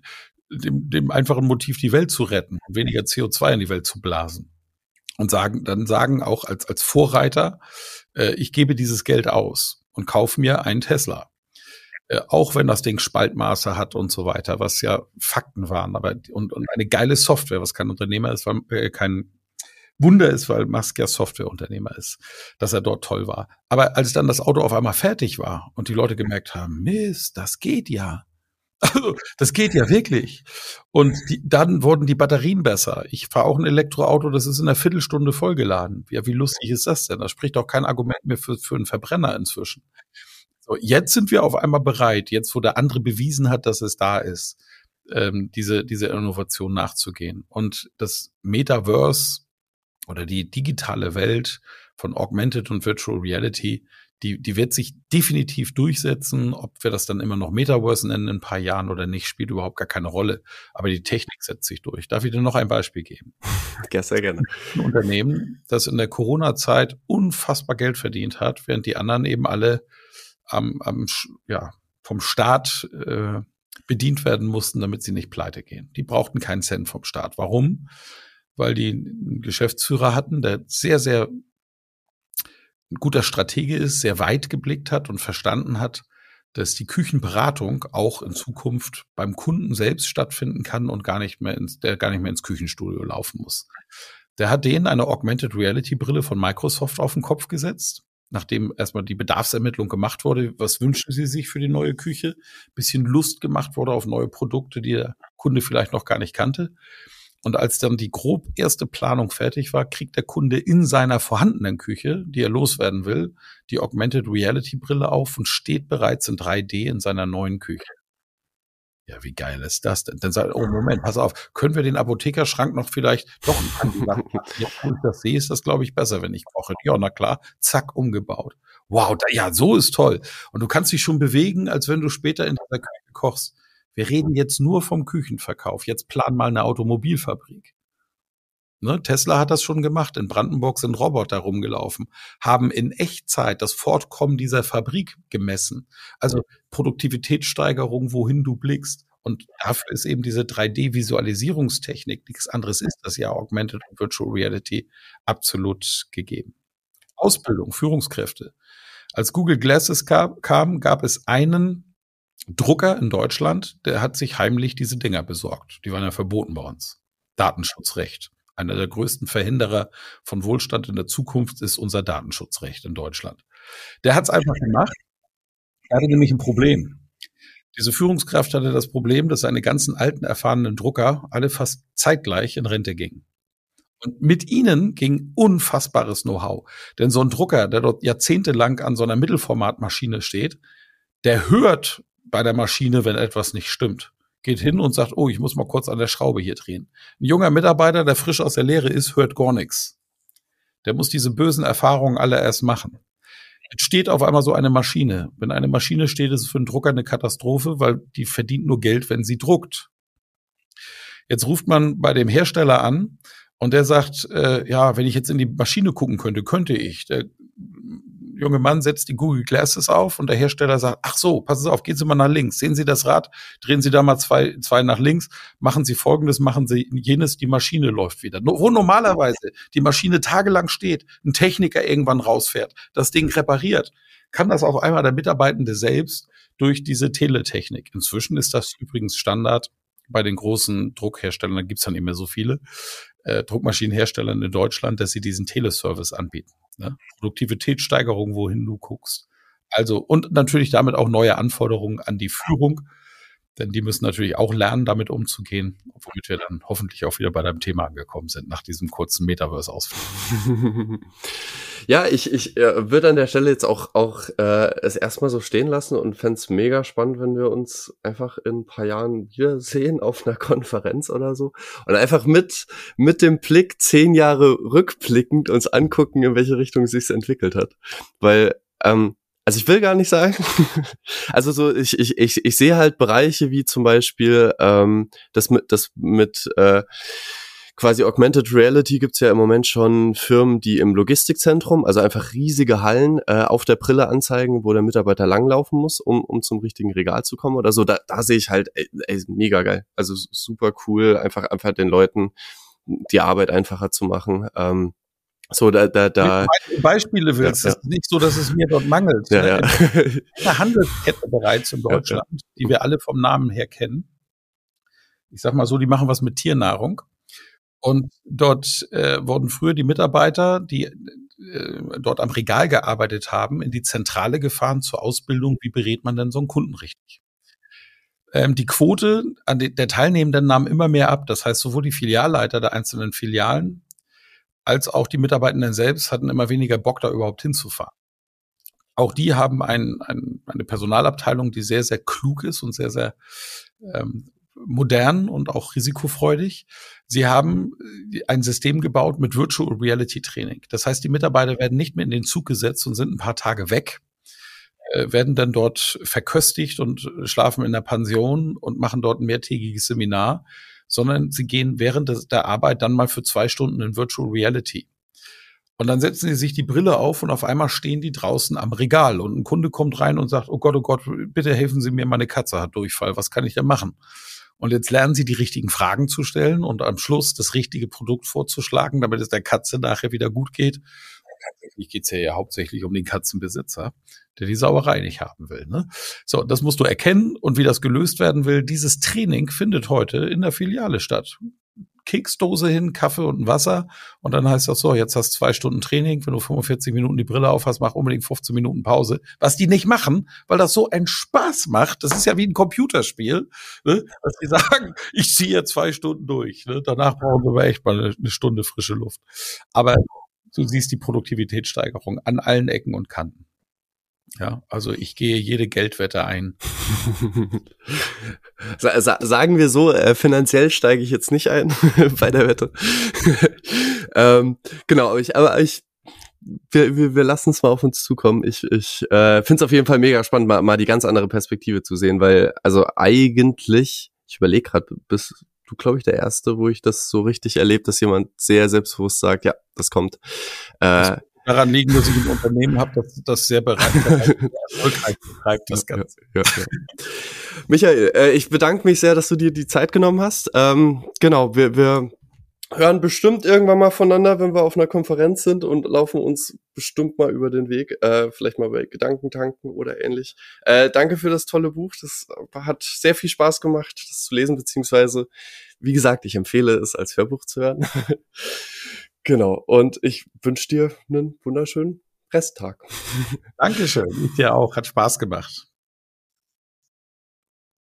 dem, dem einfachen Motiv, die Welt zu retten weniger CO2 in die Welt zu blasen. Und sagen, dann sagen auch als, als Vorreiter, äh, ich gebe dieses Geld aus und kaufe mir einen Tesla. Äh, auch wenn das Ding Spaltmaße hat und so weiter, was ja Fakten waren, aber und, und eine geile Software, was kein Unternehmer ist, weil äh, kein Wunder ist, weil Musk ja Softwareunternehmer ist, dass er dort toll war. Aber als dann das Auto auf einmal fertig war und die Leute gemerkt haben, Mist, das geht ja. Also, das geht ja wirklich. Und die, dann wurden die Batterien besser. Ich fahre auch ein Elektroauto, das ist in einer Viertelstunde vollgeladen. Ja, wie lustig ist das denn? Da spricht auch kein Argument mehr für, für einen Verbrenner inzwischen. So, jetzt sind wir auf einmal bereit, jetzt wo der andere bewiesen hat, dass es da ist, ähm, diese, diese Innovation nachzugehen. Und das Metaverse oder die digitale Welt von Augmented und Virtual Reality, die, die wird sich definitiv durchsetzen. Ob wir das dann immer noch Metaverse nennen in ein paar Jahren oder nicht, spielt überhaupt gar keine Rolle. Aber die Technik setzt sich durch. Darf ich dir noch ein Beispiel geben? Ja, sehr gerne. Ein Unternehmen, das in der Corona-Zeit unfassbar Geld verdient hat, während die anderen eben alle am, am ja, vom Staat äh, bedient werden mussten, damit sie nicht pleite gehen. Die brauchten keinen Cent vom Staat. Warum? Weil die einen Geschäftsführer hatten, der sehr, sehr ein guter Stratege ist, sehr weit geblickt hat und verstanden hat, dass die Küchenberatung auch in Zukunft beim Kunden selbst stattfinden kann und gar nicht mehr ins, der gar nicht mehr ins Küchenstudio laufen muss. Der hat denen eine Augmented Reality Brille von Microsoft auf den Kopf gesetzt nachdem erstmal die Bedarfsermittlung gemacht wurde, was wünschen Sie sich für die neue Küche, bisschen Lust gemacht wurde auf neue Produkte, die der Kunde vielleicht noch gar nicht kannte. Und als dann die grob erste Planung fertig war, kriegt der Kunde in seiner vorhandenen Küche, die er loswerden will, die Augmented Reality Brille auf und steht bereits in 3D in seiner neuen Küche. Ja, wie geil ist das denn? Dann sagt, oh Moment, pass auf, können wir den Apothekerschrank noch vielleicht doch machen? Ja, wo ich das sehe, ist das, glaube ich, besser, wenn ich koche. Ja, na klar, zack, umgebaut. Wow, da, ja, so ist toll. Und du kannst dich schon bewegen, als wenn du später in der Küche kochst. Wir reden jetzt nur vom Küchenverkauf. Jetzt plan mal eine Automobilfabrik. Ne, Tesla hat das schon gemacht. In Brandenburg sind Roboter rumgelaufen, haben in Echtzeit das Fortkommen dieser Fabrik gemessen. Also Produktivitätssteigerung, wohin du blickst. Und dafür ist eben diese 3D-Visualisierungstechnik, nichts anderes ist das ja Augmented und Virtual Reality, absolut gegeben. Ausbildung, Führungskräfte. Als Google Glasses kam, gab es einen Drucker in Deutschland, der hat sich heimlich diese Dinger besorgt. Die waren ja verboten bei uns. Datenschutzrecht. Einer der größten Verhinderer von Wohlstand in der Zukunft ist unser Datenschutzrecht in Deutschland. Der hat es einfach gemacht. Er hatte nämlich ein Problem. Diese Führungskraft hatte das Problem, dass seine ganzen alten, erfahrenen Drucker alle fast zeitgleich in Rente gingen. Und mit ihnen ging unfassbares Know-how. Denn so ein Drucker, der dort jahrzehntelang an so einer Mittelformatmaschine steht, der hört bei der Maschine, wenn etwas nicht stimmt geht hin und sagt, oh, ich muss mal kurz an der Schraube hier drehen. Ein junger Mitarbeiter, der frisch aus der Lehre ist, hört gar nichts. Der muss diese bösen Erfahrungen alle erst machen. Jetzt steht auf einmal so eine Maschine. Wenn eine Maschine steht, ist es für einen Drucker eine Katastrophe, weil die verdient nur Geld, wenn sie druckt. Jetzt ruft man bei dem Hersteller an und der sagt, äh, ja, wenn ich jetzt in die Maschine gucken könnte, könnte ich. Der junge Mann setzt die Google Glasses auf und der Hersteller sagt, ach so, passen Sie auf, gehen Sie mal nach links. Sehen Sie das Rad? Drehen Sie da mal zwei, zwei nach links. Machen Sie folgendes, machen Sie jenes, die Maschine läuft wieder. Wo normalerweise die Maschine tagelang steht, ein Techniker irgendwann rausfährt, das Ding repariert, kann das auf einmal der Mitarbeitende selbst durch diese Teletechnik. Inzwischen ist das übrigens Standard bei den großen Druckherstellern, da gibt's dann nicht mehr so viele, äh, Druckmaschinenherstellern in Deutschland, dass sie diesen Teleservice anbieten. Ne? Produktivitätssteigerung, wohin du guckst. Also, und natürlich damit auch neue Anforderungen an die Führung, denn die müssen natürlich auch lernen, damit umzugehen, womit wir dann hoffentlich auch wieder bei deinem Thema angekommen sind, nach diesem kurzen Metaverse-Ausflug. ja, ich, ich äh, würde an der Stelle jetzt auch, auch äh, es erstmal so stehen lassen und fände es mega spannend, wenn wir uns einfach in ein paar Jahren wiedersehen auf einer Konferenz oder so und einfach mit, mit dem Blick zehn Jahre rückblickend uns angucken, in welche Richtung es sich entwickelt hat. Weil ähm, also ich will gar nicht sagen. also so, ich, ich, ich, ich sehe halt Bereiche wie zum Beispiel ähm, das mit, das mit äh, quasi Augmented Reality gibt's ja im Moment schon Firmen, die im Logistikzentrum, also einfach riesige Hallen äh, auf der Brille anzeigen, wo der Mitarbeiter langlaufen muss, um, um zum richtigen Regal zu kommen oder so. Da, da sehe ich halt, ey, ey, mega geil. Also super cool, einfach, einfach den Leuten die Arbeit einfacher zu machen. Ähm, so, da, da, da. Beispiele willst, ja, ja. ist nicht so, dass es mir dort mangelt. Ja, ja. Eine Handelskette bereits in Deutschland, ja, die wir alle vom Namen her kennen. Ich sag mal so, die machen was mit Tiernahrung. Und dort äh, wurden früher die Mitarbeiter, die äh, dort am Regal gearbeitet haben, in die Zentrale gefahren zur Ausbildung, wie berät man denn so einen Kunden richtig. Ähm, die Quote an de der Teilnehmenden nahm immer mehr ab. Das heißt, sowohl die Filialleiter der einzelnen Filialen als auch die Mitarbeitenden selbst hatten immer weniger Bock, da überhaupt hinzufahren. Auch die haben ein, ein, eine Personalabteilung, die sehr, sehr klug ist und sehr, sehr ähm, modern und auch risikofreudig. Sie haben äh, ein System gebaut mit Virtual Reality Training. Das heißt, die Mitarbeiter werden nicht mehr in den Zug gesetzt und sind ein paar Tage weg, äh, werden dann dort verköstigt und schlafen in der Pension und machen dort ein mehrtägiges Seminar, sondern sie gehen während der Arbeit dann mal für zwei Stunden in Virtual Reality. Und dann setzen sie sich die Brille auf und auf einmal stehen die draußen am Regal und ein Kunde kommt rein und sagt, oh Gott, oh Gott, bitte helfen Sie mir, meine Katze hat Durchfall, was kann ich denn machen? Und jetzt lernen sie die richtigen Fragen zu stellen und am Schluss das richtige Produkt vorzuschlagen, damit es der Katze nachher wieder gut geht. Tatsächlich geht's ja, ja hauptsächlich um den Katzenbesitzer, der die Sauerei nicht haben will. Ne? So, das musst du erkennen und wie das gelöst werden will. Dieses Training findet heute in der Filiale statt. Keksdose hin, Kaffee und Wasser. Und dann heißt das so, jetzt hast zwei Stunden Training. Wenn du 45 Minuten die Brille auf hast, mach unbedingt 15 Minuten Pause. Was die nicht machen, weil das so einen Spaß macht. Das ist ja wie ein Computerspiel, ne? dass die sagen, ich ziehe jetzt zwei Stunden durch. Ne? Danach brauchen wir echt mal eine Stunde frische Luft. Aber du siehst die Produktivitätssteigerung an allen Ecken und Kanten. Ja, also ich gehe jede Geldwette ein. sagen wir so, äh, finanziell steige ich jetzt nicht ein bei der Wette. ähm, genau, ich, aber ich wir, wir, wir lassen es mal auf uns zukommen. Ich, ich äh, finde es auf jeden Fall mega spannend, mal, mal die ganz andere Perspektive zu sehen, weil, also eigentlich, ich überlege gerade, bist du, glaube ich, der Erste, wo ich das so richtig erlebt, dass jemand sehr selbstbewusst sagt, ja, das kommt. Äh, daran liegen, dass ich ein Unternehmen habe, das das sehr bereit, erfolgreich betreibt, das Ganze. Ja, ja, ja. Michael, äh, ich bedanke mich sehr, dass du dir die Zeit genommen hast. Ähm, genau, wir, wir hören bestimmt irgendwann mal voneinander, wenn wir auf einer Konferenz sind und laufen uns bestimmt mal über den Weg, äh, vielleicht mal bei Gedankentanken oder ähnlich. Äh, danke für das tolle Buch, das hat sehr viel Spaß gemacht, das zu lesen, beziehungsweise, wie gesagt, ich empfehle es als Hörbuch zu hören. genau, und ich wünsche dir einen wunderschönen Resttag. Dankeschön, dir auch, hat Spaß gemacht.